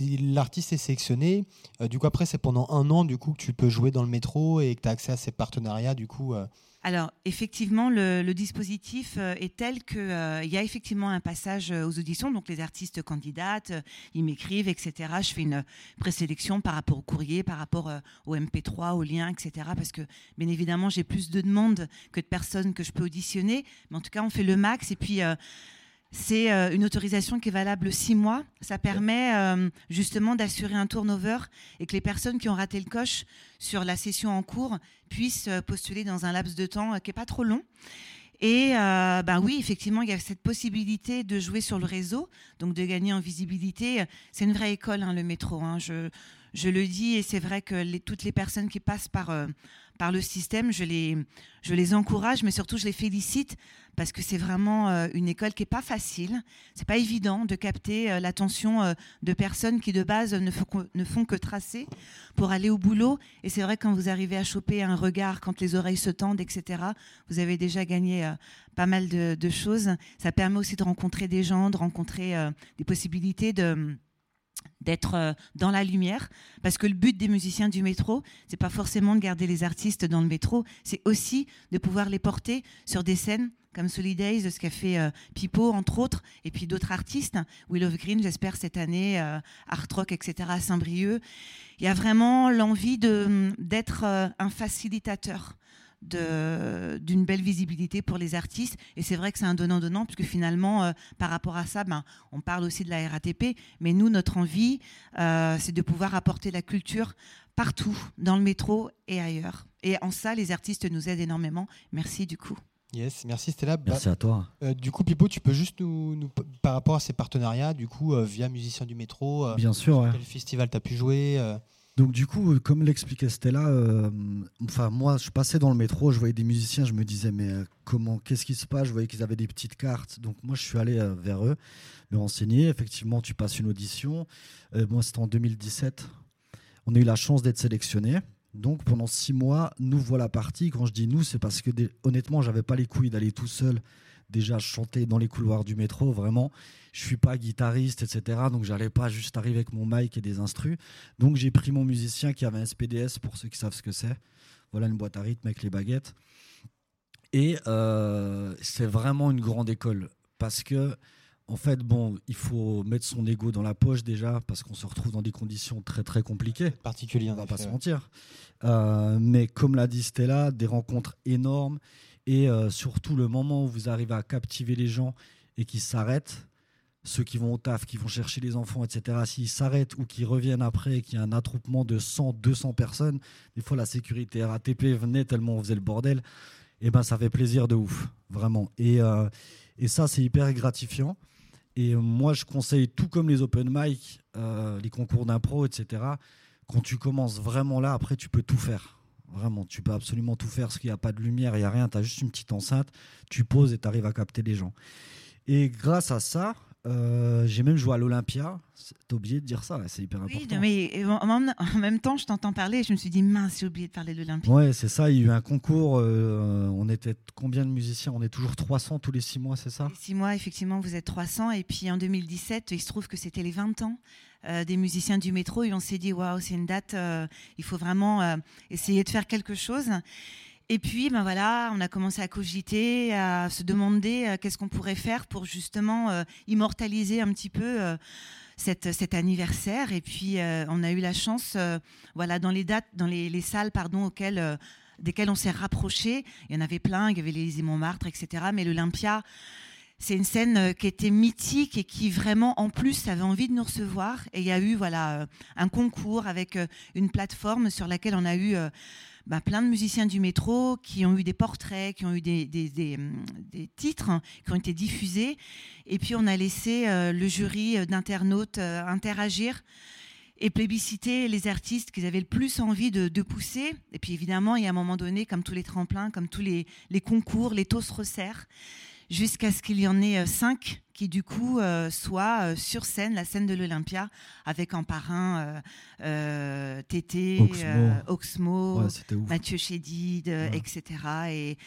l'artiste est sélectionné. Euh, du coup, après, c'est pendant un an du coup que tu peux jouer dans le métro et que tu as accès à ces partenariats. Du coup, euh, Alors, effectivement, le, dispositif euh, est tel qu'il y a effectivement un passage aux auditions. Donc, les artistes candidatent, euh, ils m'écrivent, etc. Je fais une présélection par rapport au courrier, par rapport au MP3, au lien, etc. Parce que, bien évidemment, j'ai plus de demandes que de personnes que je peux auditionner. Mais en tout cas, on fait le max. Et puis, c'est euh, une autorisation qui est valable six mois. Ça permet euh, justement d'assurer un turnover et que les personnes qui ont raté le coche sur la session en cours puissent euh, postuler dans un laps de temps qui n'est pas trop long. Et ben oui, effectivement, il y a cette possibilité de jouer sur le réseau, donc de gagner en visibilité. C'est une vraie école, hein, le métro. hein. Je, le dis, et c'est vrai que toutes les personnes qui passent par, par le système, je les, je les encourage, mais surtout je les félicite parce que c'est vraiment euh, une école qui est pas facile. C'est pas évident de capter euh, l'attention euh, de personnes qui de base ne font, que- tracer pour aller au boulot. Et c'est vrai quand vous arrivez à choper un regard, quand les oreilles se tendent, etc. Vous avez déjà gagné pas mal de, choses. Ça permet aussi de rencontrer des gens, de rencontrer des possibilités de d'être euh, dans la lumière parce que le but des musiciens du métro c'est pas forcément de garder les artistes dans le métro c'est aussi de pouvoir les porter sur des scènes comme Solidays, ce qu'a fait euh, Pipo, entre autres, et puis d'autres artistes. Will of Green, j'espère, cette année, euh, Art Rock, etc., à Saint-Brieuc. Il y a vraiment l'envie d'être euh, un facilitateur d'une belle visibilité pour les artistes. Et c'est vrai que c'est un donnant-donnant, puisque finalement, euh, par rapport à ça, ben, on parle aussi de la RATP, mais nous, notre envie, euh, c'est de pouvoir apporter la culture partout, dans le métro et ailleurs. Et en ça, les artistes nous aident énormément. Merci du coup. yes, merci Stella. Bah, Merci à toi. euh, du coup, Pipo, tu peux juste nous, nous- par rapport à ces partenariats, du coup, euh, via Musiciens du métro, euh, Bien sûr. ouais. quel festival tu as pu jouer euh, Donc du coup, euh, comme l'expliquait Stella, euh, enfin moi, je passais dans le métro, je voyais des musiciens, je me disais mais euh, comment, qu'est-ce qui se passe? Je voyais qu'ils avaient des petites cartes, donc moi je suis allé vers eux, me renseigner. Effectivement, tu passes une audition. Moi, c'était en 2017. On a eu la chance d'être sélectionné. Donc pendant six mois, nous voilà partis. Quand je dis nous, c'est parce que honnêtement, j'avais pas les couilles d'aller tout seul. Déjà, je chantais dans les couloirs du métro, vraiment. Je suis pas guitariste, etc. Donc j'allais pas juste arriver avec mon mic et des instrus. Donc j'ai pris mon musicien qui avait un SPDS pour ceux qui savent ce que c'est. Voilà une boîte à rythme avec les baguettes. Et euh, c'est vraiment une grande école parce que en fait bon, il faut mettre son ego dans la poche déjà parce qu'on se retrouve dans des conditions très très compliquées. particuliers On va pas se mentir. Euh, mais comme l'a dit Stella, des rencontres énormes et euh, surtout le moment où vous arrivez à captiver les gens et qu'ils s'arrêtent, ceux qui vont au taf, qui vont chercher les enfants, etc., s'ils s'arrêtent ou qu'ils reviennent après et qu'il y a un attroupement de 100, 200 personnes, des fois la sécurité RATP venait tellement on faisait le bordel, et ben ça fait plaisir de ouf, vraiment. Et, euh, et ça, c'est hyper gratifiant. Et moi, je conseille, tout comme les open mic, euh, les concours d'impro, etc., quand tu commences vraiment là, après, tu peux tout faire. Vraiment, tu peux absolument tout faire parce qu'il n'y a pas de lumière, il n'y a rien, tu as juste une petite enceinte, tu poses et tu arrives à capter les gens. Et grâce à ça, euh, j'ai même joué à l'Olympia. T'as oublié de dire ça, c'est hyper Oui, important. mais en même, en même temps, je t'entends parler et je me suis dit, mince, j'ai oublié de parler de l'Olympique. Ouais, c'est ça. Il y a eu un concours. euh, on était combien de musiciens? On est toujours 300 tous les six mois, c'est ça? Les Six mois, effectivement, vous êtes 300. Et puis en 2017, il se trouve que c'était les 20 ans euh, des musiciens du métro et on s'est dit waouh, c'est une date, euh, il faut vraiment euh, essayer de faire quelque chose. Et puis, ben voilà, on a commencé à cogiter, à se demander qu'est-ce qu'on pourrait faire pour justement immortaliser un petit peu cette, cet anniversaire. Et puis, on a eu la chance, voilà, dans les dates, dans les, les salles, pardon, auxquelles, desquelles on s'est rapproché. Il y en avait plein, il y avait l'Élysée Montmartre, etc. Mais l'Olympia, c'est une scène euh, qui était mythique et qui vraiment, en plus, avait envie de nous recevoir. Et il y a eu, voilà, euh, un concours avec euh, une plateforme sur laquelle on a eu bah, plein de musiciens du métro qui ont eu des portraits, qui ont eu des, des- des, titres hein, qui ont été diffusés. Et puis on a laissé le jury d'internautes interagir et plébisciter les artistes qu'ils avaient le plus envie de, de pousser. Et puis évidemment, il y a un moment donné, comme tous les tremplins, comme tous les, les concours, les taux se resserrent, jusqu'à ce qu'il y en ait euh, cinq qui du coup euh, soient euh, sur scène, la scène de l'Olympia, avec en parrain euh, euh, Tété, Oxmo. euh, Oxmo, Ouais. Mathieu Chédid, Ouais. etc. Et,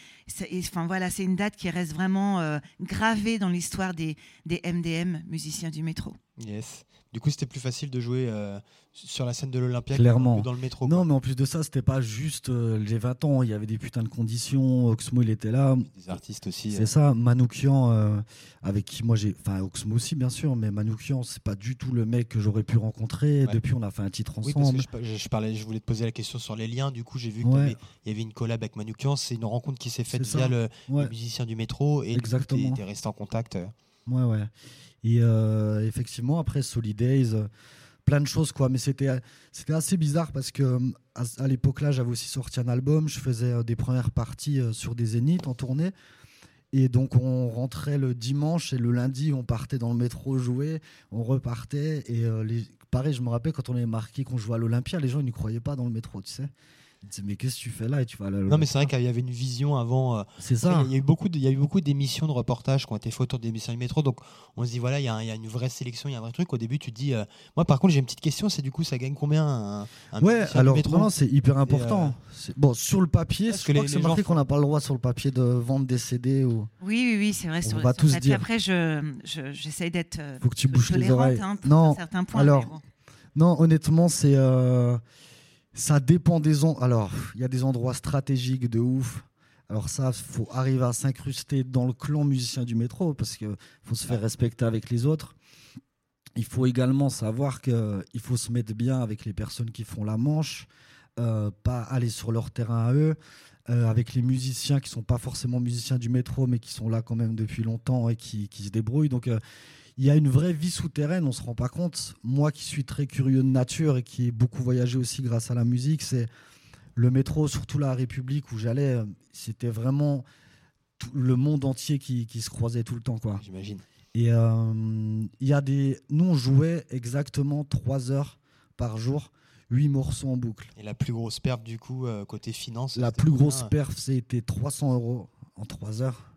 enfin voilà, c'est une date qui reste vraiment euh, gravée dans l'histoire des, des MDM, musiciens du métro. Yes. Du coup, c'était plus facile de jouer euh, sur la scène de l'Olympia Clairement. dans le métro. Non, mais en plus de ça, c'était pas juste euh, les 20 ans. Il y avait des putains de conditions. Oxmo, il était là. Des artistes aussi. C'est euh, ça. Manoukian, euh, avec qui moi j'ai. Enfin, Oxmo aussi, bien sûr, mais Manoukian, c'est pas du tout le mec que j'aurais pu rencontrer. Ouais. Depuis, on a fait un titre Oui, parce ensemble. que je, par- je- je parlais, je voulais te poser la question sur les liens. Du coup, j'ai vu qu'il Ouais. y avait une collab avec Manoukian. C'est une rencontre qui s'est faite via le, Ouais. le musicien du métro. Et Exactement. tu es resté en contact. euh. Ouais, ouais. Et euh, effectivement, après Solid Days, euh, plein de choses, quoi. Mais c'était, assez bizarre parce que euh, à, à l'époque là, j'avais aussi sorti un album. Je faisais euh, des premières parties euh, sur des zéniths en tournée. Et donc, on rentrait le dimanche et le lundi, on partait dans le métro jouer, on repartait. Et pareil, je me rappelle quand on est marqué qu'on jouait à l'Olympia, les gens ils ne croyaient pas dans le métro, tu sais. Mais qu'est-ce que tu fais là? Et tu vas à Non, mais c'est vrai qu'il y avait une vision avant. euh, C'est ça. Il y a eu beaucoup, de- il y a eu beaucoup d'émissions de reportages qui ont été faites autour des émissions du métro. Donc, on se dit voilà, il y, a un- il y a une vraie sélection, il y a un vrai truc. Au début, tu te dis. euh, Moi, par contre, j'ai une petite question. C'est du coup, ça gagne combien un, un Ouais, alors métro? non, non, c'est hyper important. euh, C'est- Bon, sur le papier, Parce je que crois les- que c'est marqué qu'on n'a pas le droit sur le papier de vendre des CD ou. Oui, oui, oui, c'est vrai. On sur, va sur tous dire. Après, je, je- j'essaye d'être. Faut que tu bouches les oreilles. hein, non, un certain point, alors, bon. non, honnêtement, c'est euh, ça dépend des endroits. Alors, il y a des endroits stratégiques de ouf. Alors ça, faut arriver à s'incruster dans le clan musicien du métro parce que faut se faire respecter avec les autres. Il faut également savoir que il faut se mettre bien avec les personnes qui font la manche, euh, pas aller sur leur terrain à eux, euh, avec les musiciens qui sont pas forcément musiciens du métro, mais qui sont là quand même depuis longtemps et qui, qui se débrouillent. Donc euh, il y a une vraie vie souterraine, on se rend pas compte. Moi qui suis très curieux de nature et qui ai beaucoup voyagé aussi grâce à la musique, c'est le métro, surtout la République où j'allais, euh, c'était vraiment tout le monde entier qui, qui se croisait tout le temps. quoi. J'imagine. Et euh, il y a des. Nous, on jouait exactement 3 heures par jour, 8 morceaux en boucle. Et la plus grosse perte, du coup, euh, côté finance La plus grosse perf, c'était 300 euros en 3 heures.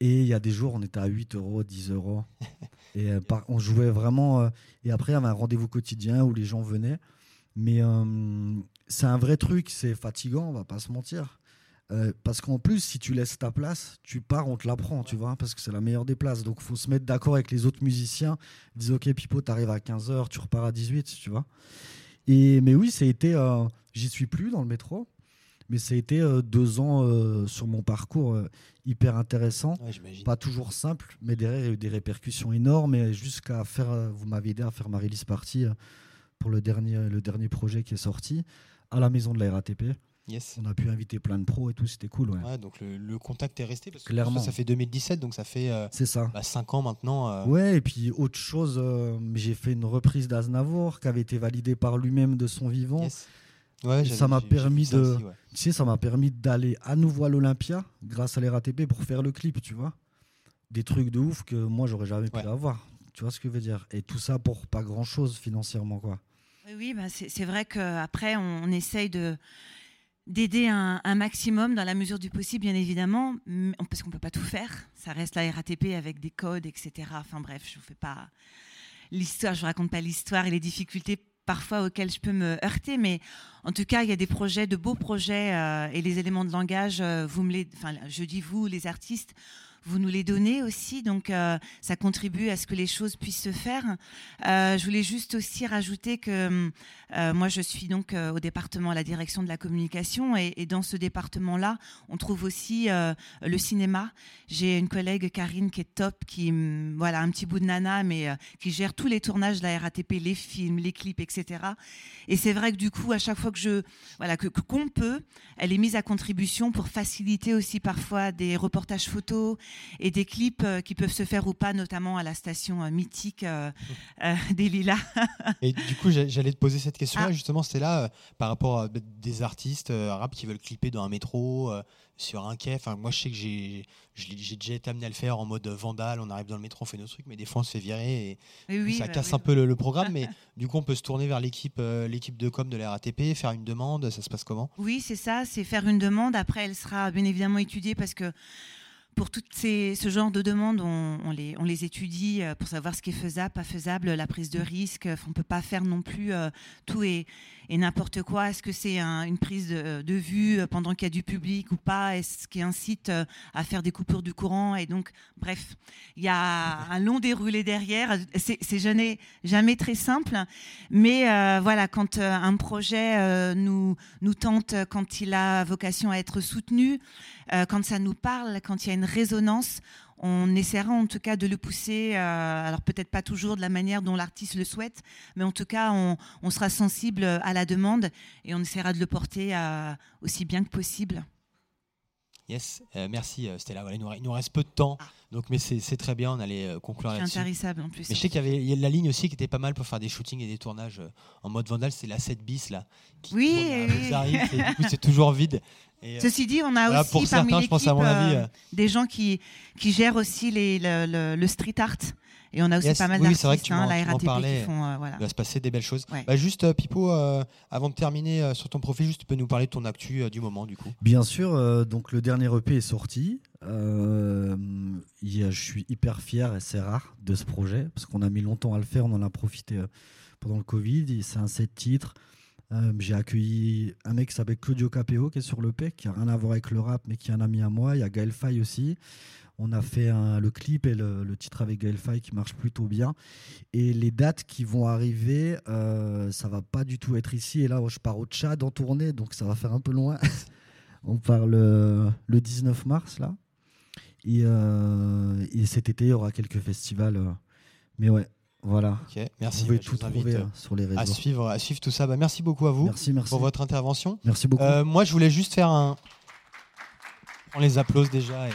Et il y a des jours, on était à 8 euros, 10 euros. Et euh, on jouait vraiment. euh, et après, il y avait un rendez-vous quotidien où les gens venaient. Mais euh, c'est un vrai truc, c'est fatigant, on va pas se mentir. Parce qu'en plus, si tu laisses ta place, tu pars, on te la prend, tu vois, parce que c'est la meilleure des places. Donc, faut se mettre d'accord avec les autres musiciens. Ils disent, OK, Pipo, t'arrives à 15h, tu repars à 18, tu vois. Et, mais oui, ça a été. J'y suis plus dans le métro, mais ça a été euh, deux ans euh, sur mon parcours euh, hyper intéressant. Ouais. Pas toujours simple, mais derrière, il y a eu des répercussions énormes. Et jusqu'à faire. vous m'avez aidé à faire ma release party pour le dernier, le dernier projet qui est sorti à la maison de la RATP. Yes. On a pu inviter plein de pros et tout, c'était cool. Ouais. Ouais, donc le, le contact est resté parce que Clairement. ça fait 2017, donc ça fait euh, C'est ça. 5 ans maintenant. euh, Ouais, et puis autre chose, euh, j'ai fait une reprise d'Aznavour qui avait été validée par lui-même de son vivant. yes. Ouais, ça m'a permis ça de, aussi, ouais. tu sais, ça m'a permis d'aller à nouveau à l'Olympia grâce à l'RATP pour faire le clip, tu vois. Des trucs de ouf que moi j'aurais jamais pu Ouais. avoir. Tu vois ce que je veux dire? Et tout ça pour pas grand chose financièrement, quoi. Oui, oui, bah, c'est vrai qu'après, on, on essaye de d'aider un, un maximum dans la mesure du possible, bien évidemment, parce qu'on peut pas tout faire. Ça reste la RATP avec des codes, etc. Enfin bref, je vous fais pas l'histoire, je vous raconte pas l'histoire et les difficultés parfois auxquelles je peux me heurter, mais en tout cas, il y a des projets, de beaux projets, euh, et les éléments de langage, euh, vous me enfin, je dis vous, les artistes, vous nous les donnez aussi, donc euh, ça contribue à ce que les choses puissent se faire. Euh, je voulais juste aussi rajouter que euh, moi, je suis donc au département à la direction de la communication et, et dans ce département-là, on trouve aussi le cinéma. J'ai une collègue, Karine, qui est top, qui, hum, voilà, un petit bout de nana, mais qui gère tous les tournages de la RATP, les films, les clips, etc. Et c'est vrai que du coup, à chaque fois que je, voilà, que- qu'on peut, elle est mise à contribution pour faciliter aussi parfois des reportages photos et des clips euh, qui peuvent se faire ou pas, notamment à la station euh, mythique euh, des Lilas. Et du coup, j'a- j'allais te poser cette question-là, Ah. justement, c'était là, par rapport à des artistes arabes qui veulent clipper dans un métro, sur un quai. Enfin, moi, je sais que j'ai déjà été amené à le faire en mode vandale, on arrive dans le métro, on fait nos trucs, mais des fois, on se fait virer et oui, ça bah casse oui. un peu le, le programme. mais du coup, on peut se tourner vers l'équipe l'équipe de com de la RATP, faire une demande, ça se passe comment? Oui, c'est ça, c'est faire une demande. Après, elle sera bien évidemment étudiée parce que pour ces, ce genre de demandes, on, les, on les étudie euh, pour savoir ce qui est faisable, pas faisable, la prise de risque. Enfin, on ne peut pas faire non plus euh, tout et, et n'importe quoi. Est-ce que c'est un- une prise de, vue euh, pendant qu'il y a du public ou pas? Est-ce qui incite euh, à faire des coupures du courant? Et donc, bref, il y a un long déroulé derrière. C'est jamais, jamais très simple. Mais euh, voilà, quand un projet nous, nous tente, quand il a vocation à être soutenu, quand ça nous parle, quand il y a une résonance, on essaiera en tout cas de le pousser, euh, alors peut-être pas toujours de la manière dont l'artiste le souhaite, mais en tout cas on, on sera sensible à la demande et on essaiera de le porter euh, aussi bien que possible. Yes, euh, merci Stella. Voilà, il, nous, re- il nous reste peu de temps, donc mais c'est c'est très bien, on allait conclure là-dessus. intarissable en plus. Mais je sais qu'il y avait la ligne aussi qui était pas mal pour faire des shootings et des tournages en mode vandal, c'est la 7 bis là. Qui Oui, oui. C'est toujours vide. Et, euh, Ceci dit, on a voilà, aussi pour parmi certains, je pense à l'équipe mon avis. euh, euh, des gens qui, qui gèrent aussi les, le, le- le street art. Et on a aussi Yes, pas mal oui, d'artistes, hein, la RATP parlais. qui font. euh, voilà. Il va se passer des belles choses. Ouais. Bah, juste, euh, Pipo, euh, avant de terminer euh, sur ton profil, juste tu peux nous parler de ton actu euh, du moment, du coup. Bien sûr, euh, donc le dernier EP est sorti. Euh, il y a- je suis hyper fier et c'est rare de ce projet parce qu'on a mis longtemps à le faire. On en a profité euh, pendant le Covid. C'est un set titres. Euh, J'ai accueilli un mec qui s'appelle Claudio Capeo qui est sur l'EP, qui a rien à voir avec le rap, mais qui est un ami à moi. Il y a Gaël Faye aussi. On a fait le clip et le, le titre avec Gaël Faye qui marche plutôt bien. Et les dates qui vont arriver, euh, ça va pas du tout être ici. Et là, je pars au Tchad en tournée, donc ça va faire un peu loin. On euh, le 19 mars là. Et, euh, et cet été, il y aura quelques festivals. euh. mais ouais, voilà. Ok, merci. Vous pouvez bah, tout trouver euh, euh, sur les réseaux. à suivre, à suivre tout ça. Bah, merci beaucoup à vous Merci, merci. pour votre intervention. Merci beaucoup. Euh, moi, je voulais juste faire un. On les applause déjà. et-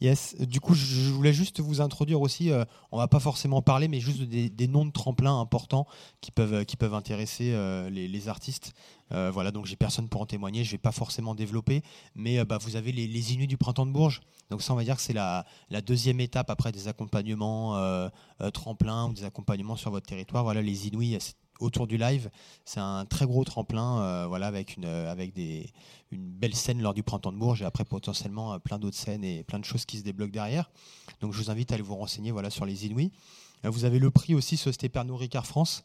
Yes. Du coup, je voulais juste vous introduire aussi. euh, on va pas forcément parler, mais juste des, des noms de tremplins importants qui peuvent qui peuvent intéresser euh, les, les artistes. Euh, voilà. Donc j'ai personne pour en témoigner. Je vais pas forcément développer, mais euh, bah, vous avez les, Inuits du printemps de Bourges. Donc ça, on va dire que c'est la, la deuxième étape après des accompagnements euh, euh, tremplins ou des accompagnements sur votre territoire. Voilà, les Inuits autour du live, c'est un très gros tremplin, voilà, avec une belle scène lors du printemps de Bourges et après potentiellement plein d'autres scènes et plein de choses qui se débloquent derrière. Donc je vous invite à aller vous renseigner voilà sur les Inuits. Vous avez le prix aussi Société Pernod Ricard France.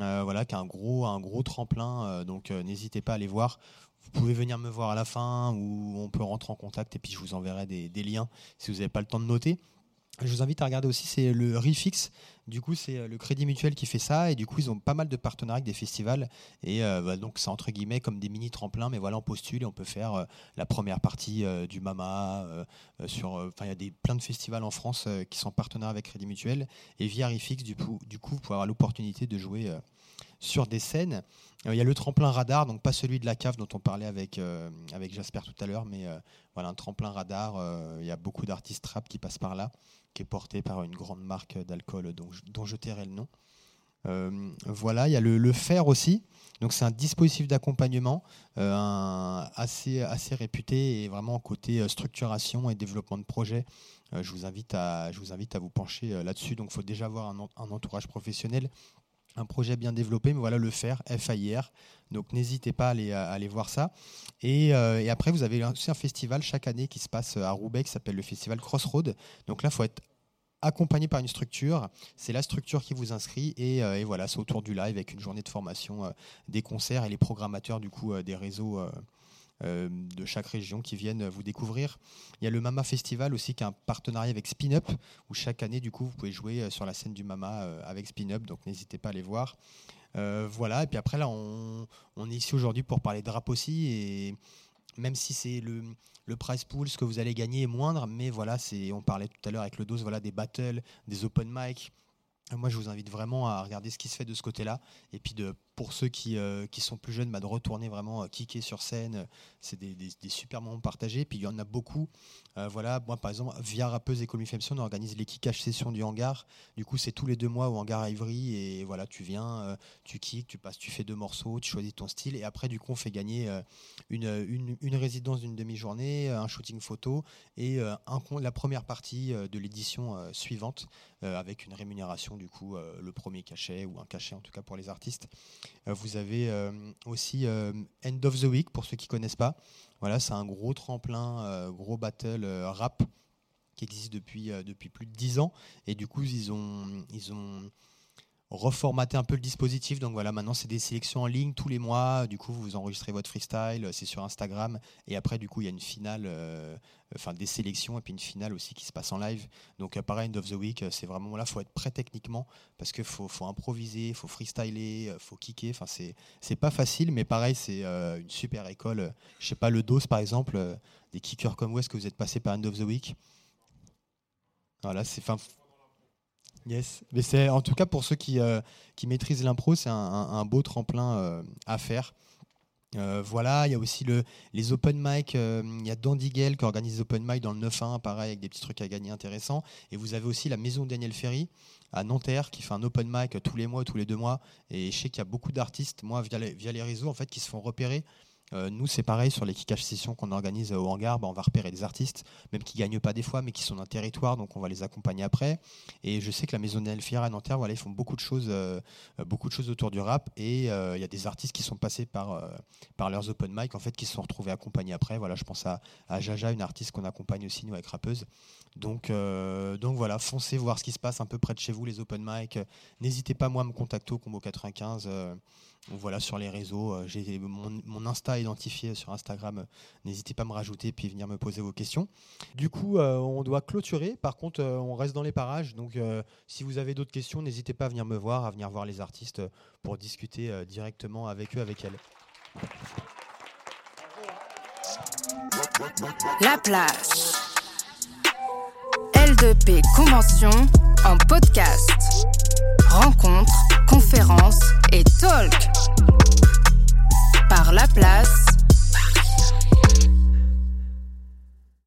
Euh, voilà, qui un gros, un gros tremplin, euh, donc euh, n'hésitez pas à aller voir. Vous pouvez venir me voir à la fin ou on peut rentrer en contact et puis je vous enverrai des, des liens si vous n'avez pas le temps de noter. Je vous invite à regarder aussi, c'est le Refix. Du coup, c'est euh, le Crédit Mutuel qui fait ça. Et du coup, ils ont pas mal de partenariats avec des festivals. Et euh, bah, donc, c'est entre guillemets comme des mini tremplins. Mais voilà, on postule et on peut faire euh, la première partie du Mama. sur, Enfin, il y a des, plein de festivals en France qui sont partenaires avec Crédit Mutuel. Et via Refix, du coup, du coup vous pouvez avoir l'opportunité de jouer sur des scènes. Il y a le tremplin radar, donc pas celui de la cave dont on parlait avec, avec Jasper tout à l'heure, mais voilà, un tremplin radar. Il y a beaucoup d'artistes rap qui passent par là, qui est porté par une grande marque d'alcool dont, je- tairai le nom. Euh, voilà, il y a le, fer aussi. Donc c'est un dispositif d'accompagnement euh, assez, réputé et vraiment côté euh, structuration et développement de projet. Je, vous invite à, je vous invite à vous pencher là-dessus. Donc il faut déjà avoir un entourage professionnel, un projet bien développé, mais voilà le faire, F-A-I-R. Donc n'hésitez pas à aller, voir ça. Et, euh, et après, vous avez aussi un festival chaque année qui se passe à Roubaix qui s'appelle le festival Crossroad. Donc là, il faut être accompagné par une structure. C'est la structure qui vous inscrit et, euh, voilà, c'est autour du live avec une journée de formation, euh, des concerts et les programmateurs du coup euh, des réseaux. Euh, euh, de chaque région qui viennent vous découvrir. Il y a le Mama Festival aussi qui a un partenariat avec Spin Up où chaque année du coup vous pouvez jouer sur la scène du Mama avec Spin Up donc n'hésitez pas à les voir. voilà et puis après là on, est ici aujourd'hui pour parler de rap aussi et même si c'est le, le prize pool, ce que vous allez gagner est moindre, mais voilà, c'est, on parlait tout à l'heure avec le dos, voilà, des battles, des open mic, moi, je vous invite vraiment à regarder ce qui se fait de ce côté-là. Et puis, de, pour ceux qui, euh, qui sont plus jeunes, bah, de retourner vraiment euh, kicker sur scène. C'est des, super moments partagés. Puis, il y en a beaucoup. Euh, voilà, moi, par exemple, via Rappeuse et Commu on organise les kickages sessions du hangar. Du coup, c'est tous les deux mois au hangar Ivry. Et voilà, tu viens, tu kicks, tu passes, tu fais deux morceaux, tu choisis ton style. Et après, du coup, on fait gagner une, résidence d'une demi-journée, un shooting photo et la première partie de l'édition suivante avec une rémunération du coup euh, le premier cachet ou un cachet en tout cas pour les artistes. Euh, vous avez euh, aussi End of the Week pour ceux qui connaissent pas. Voilà, c'est un gros tremplin, gros battle rap qui existe depuis, depuis plus de 10 ans. Et du coup, ils ont, ils ont reformater un peu le dispositif. Donc voilà, maintenant c'est des sélections en ligne tous les mois. Du coup, vous enregistrez votre freestyle, c'est sur Instagram. Et après, du coup, il y a une finale, euh, enfin des sélections et puis une finale aussi qui se passe en live. Donc euh, pareil, End of the Week, euh, c'est vraiment là, faut être prêt techniquement parce qu'il faut, faut improviser, faut freestyler, faut kicker. Enfin, c'est, pas facile, mais pareil, c'est une super école. Je sais pas, le DOS par exemple, des kickers comme vous, est-ce que vous êtes passé par End of the Week? Voilà, c'est. Yes, mais c'est en tout cas pour ceux qui, euh, qui maîtrisent l'impro, c'est un, beau tremplin euh, à faire. Euh, voilà, il y a aussi le, les open mic. Il y a Dandy Gale qui organise les open mic dans le 9-1, pareil, avec des petits trucs à gagner intéressants. Et vous avez aussi la maison Daniel Ferry à Nanterre qui fait un open mic tous les mois, tous les deux mois. Et je sais qu'il y a beaucoup d'artistes, moi, via les, via les réseaux, en fait, qui se font repérer euh, nous, c'est pareil sur les kickages sessions qu'on organise au hangar. Bah, on va repérer des artistes, même qui gagnent pas des fois, mais qui sont d'un territoire, donc on va les accompagner après. Et je sais que la maison d'Elfière à Nanterre, ils font beaucoup de choses, euh, beaucoup de choses autour du rap. Et euh, il y a des artistes qui sont passés par, leurs open mic, en fait, qui se sont retrouvés accompagnés après. Voilà, je pense à, à Jaja, une artiste qu'on accompagne aussi nous avec rappeuse. Donc, donc voilà, foncez voir ce qui se passe un peu près de chez vous, les open mic. N'hésitez pas moi à me contacter au combo 95 voilà, sur les réseaux, euh, j'ai mon, Insta identifié sur Instagram. N'hésitez pas à me rajouter puis venir me poser vos questions. Du coup, euh, on doit clôturer. Par contre, euh, on reste dans les parages. Donc, si vous avez d'autres questions, n'hésitez pas à venir me voir, à venir voir les artistes pour discuter directement avec eux, avec elles. La place. L2P Convention en podcast. Rencontres, conférences et talk. Par la place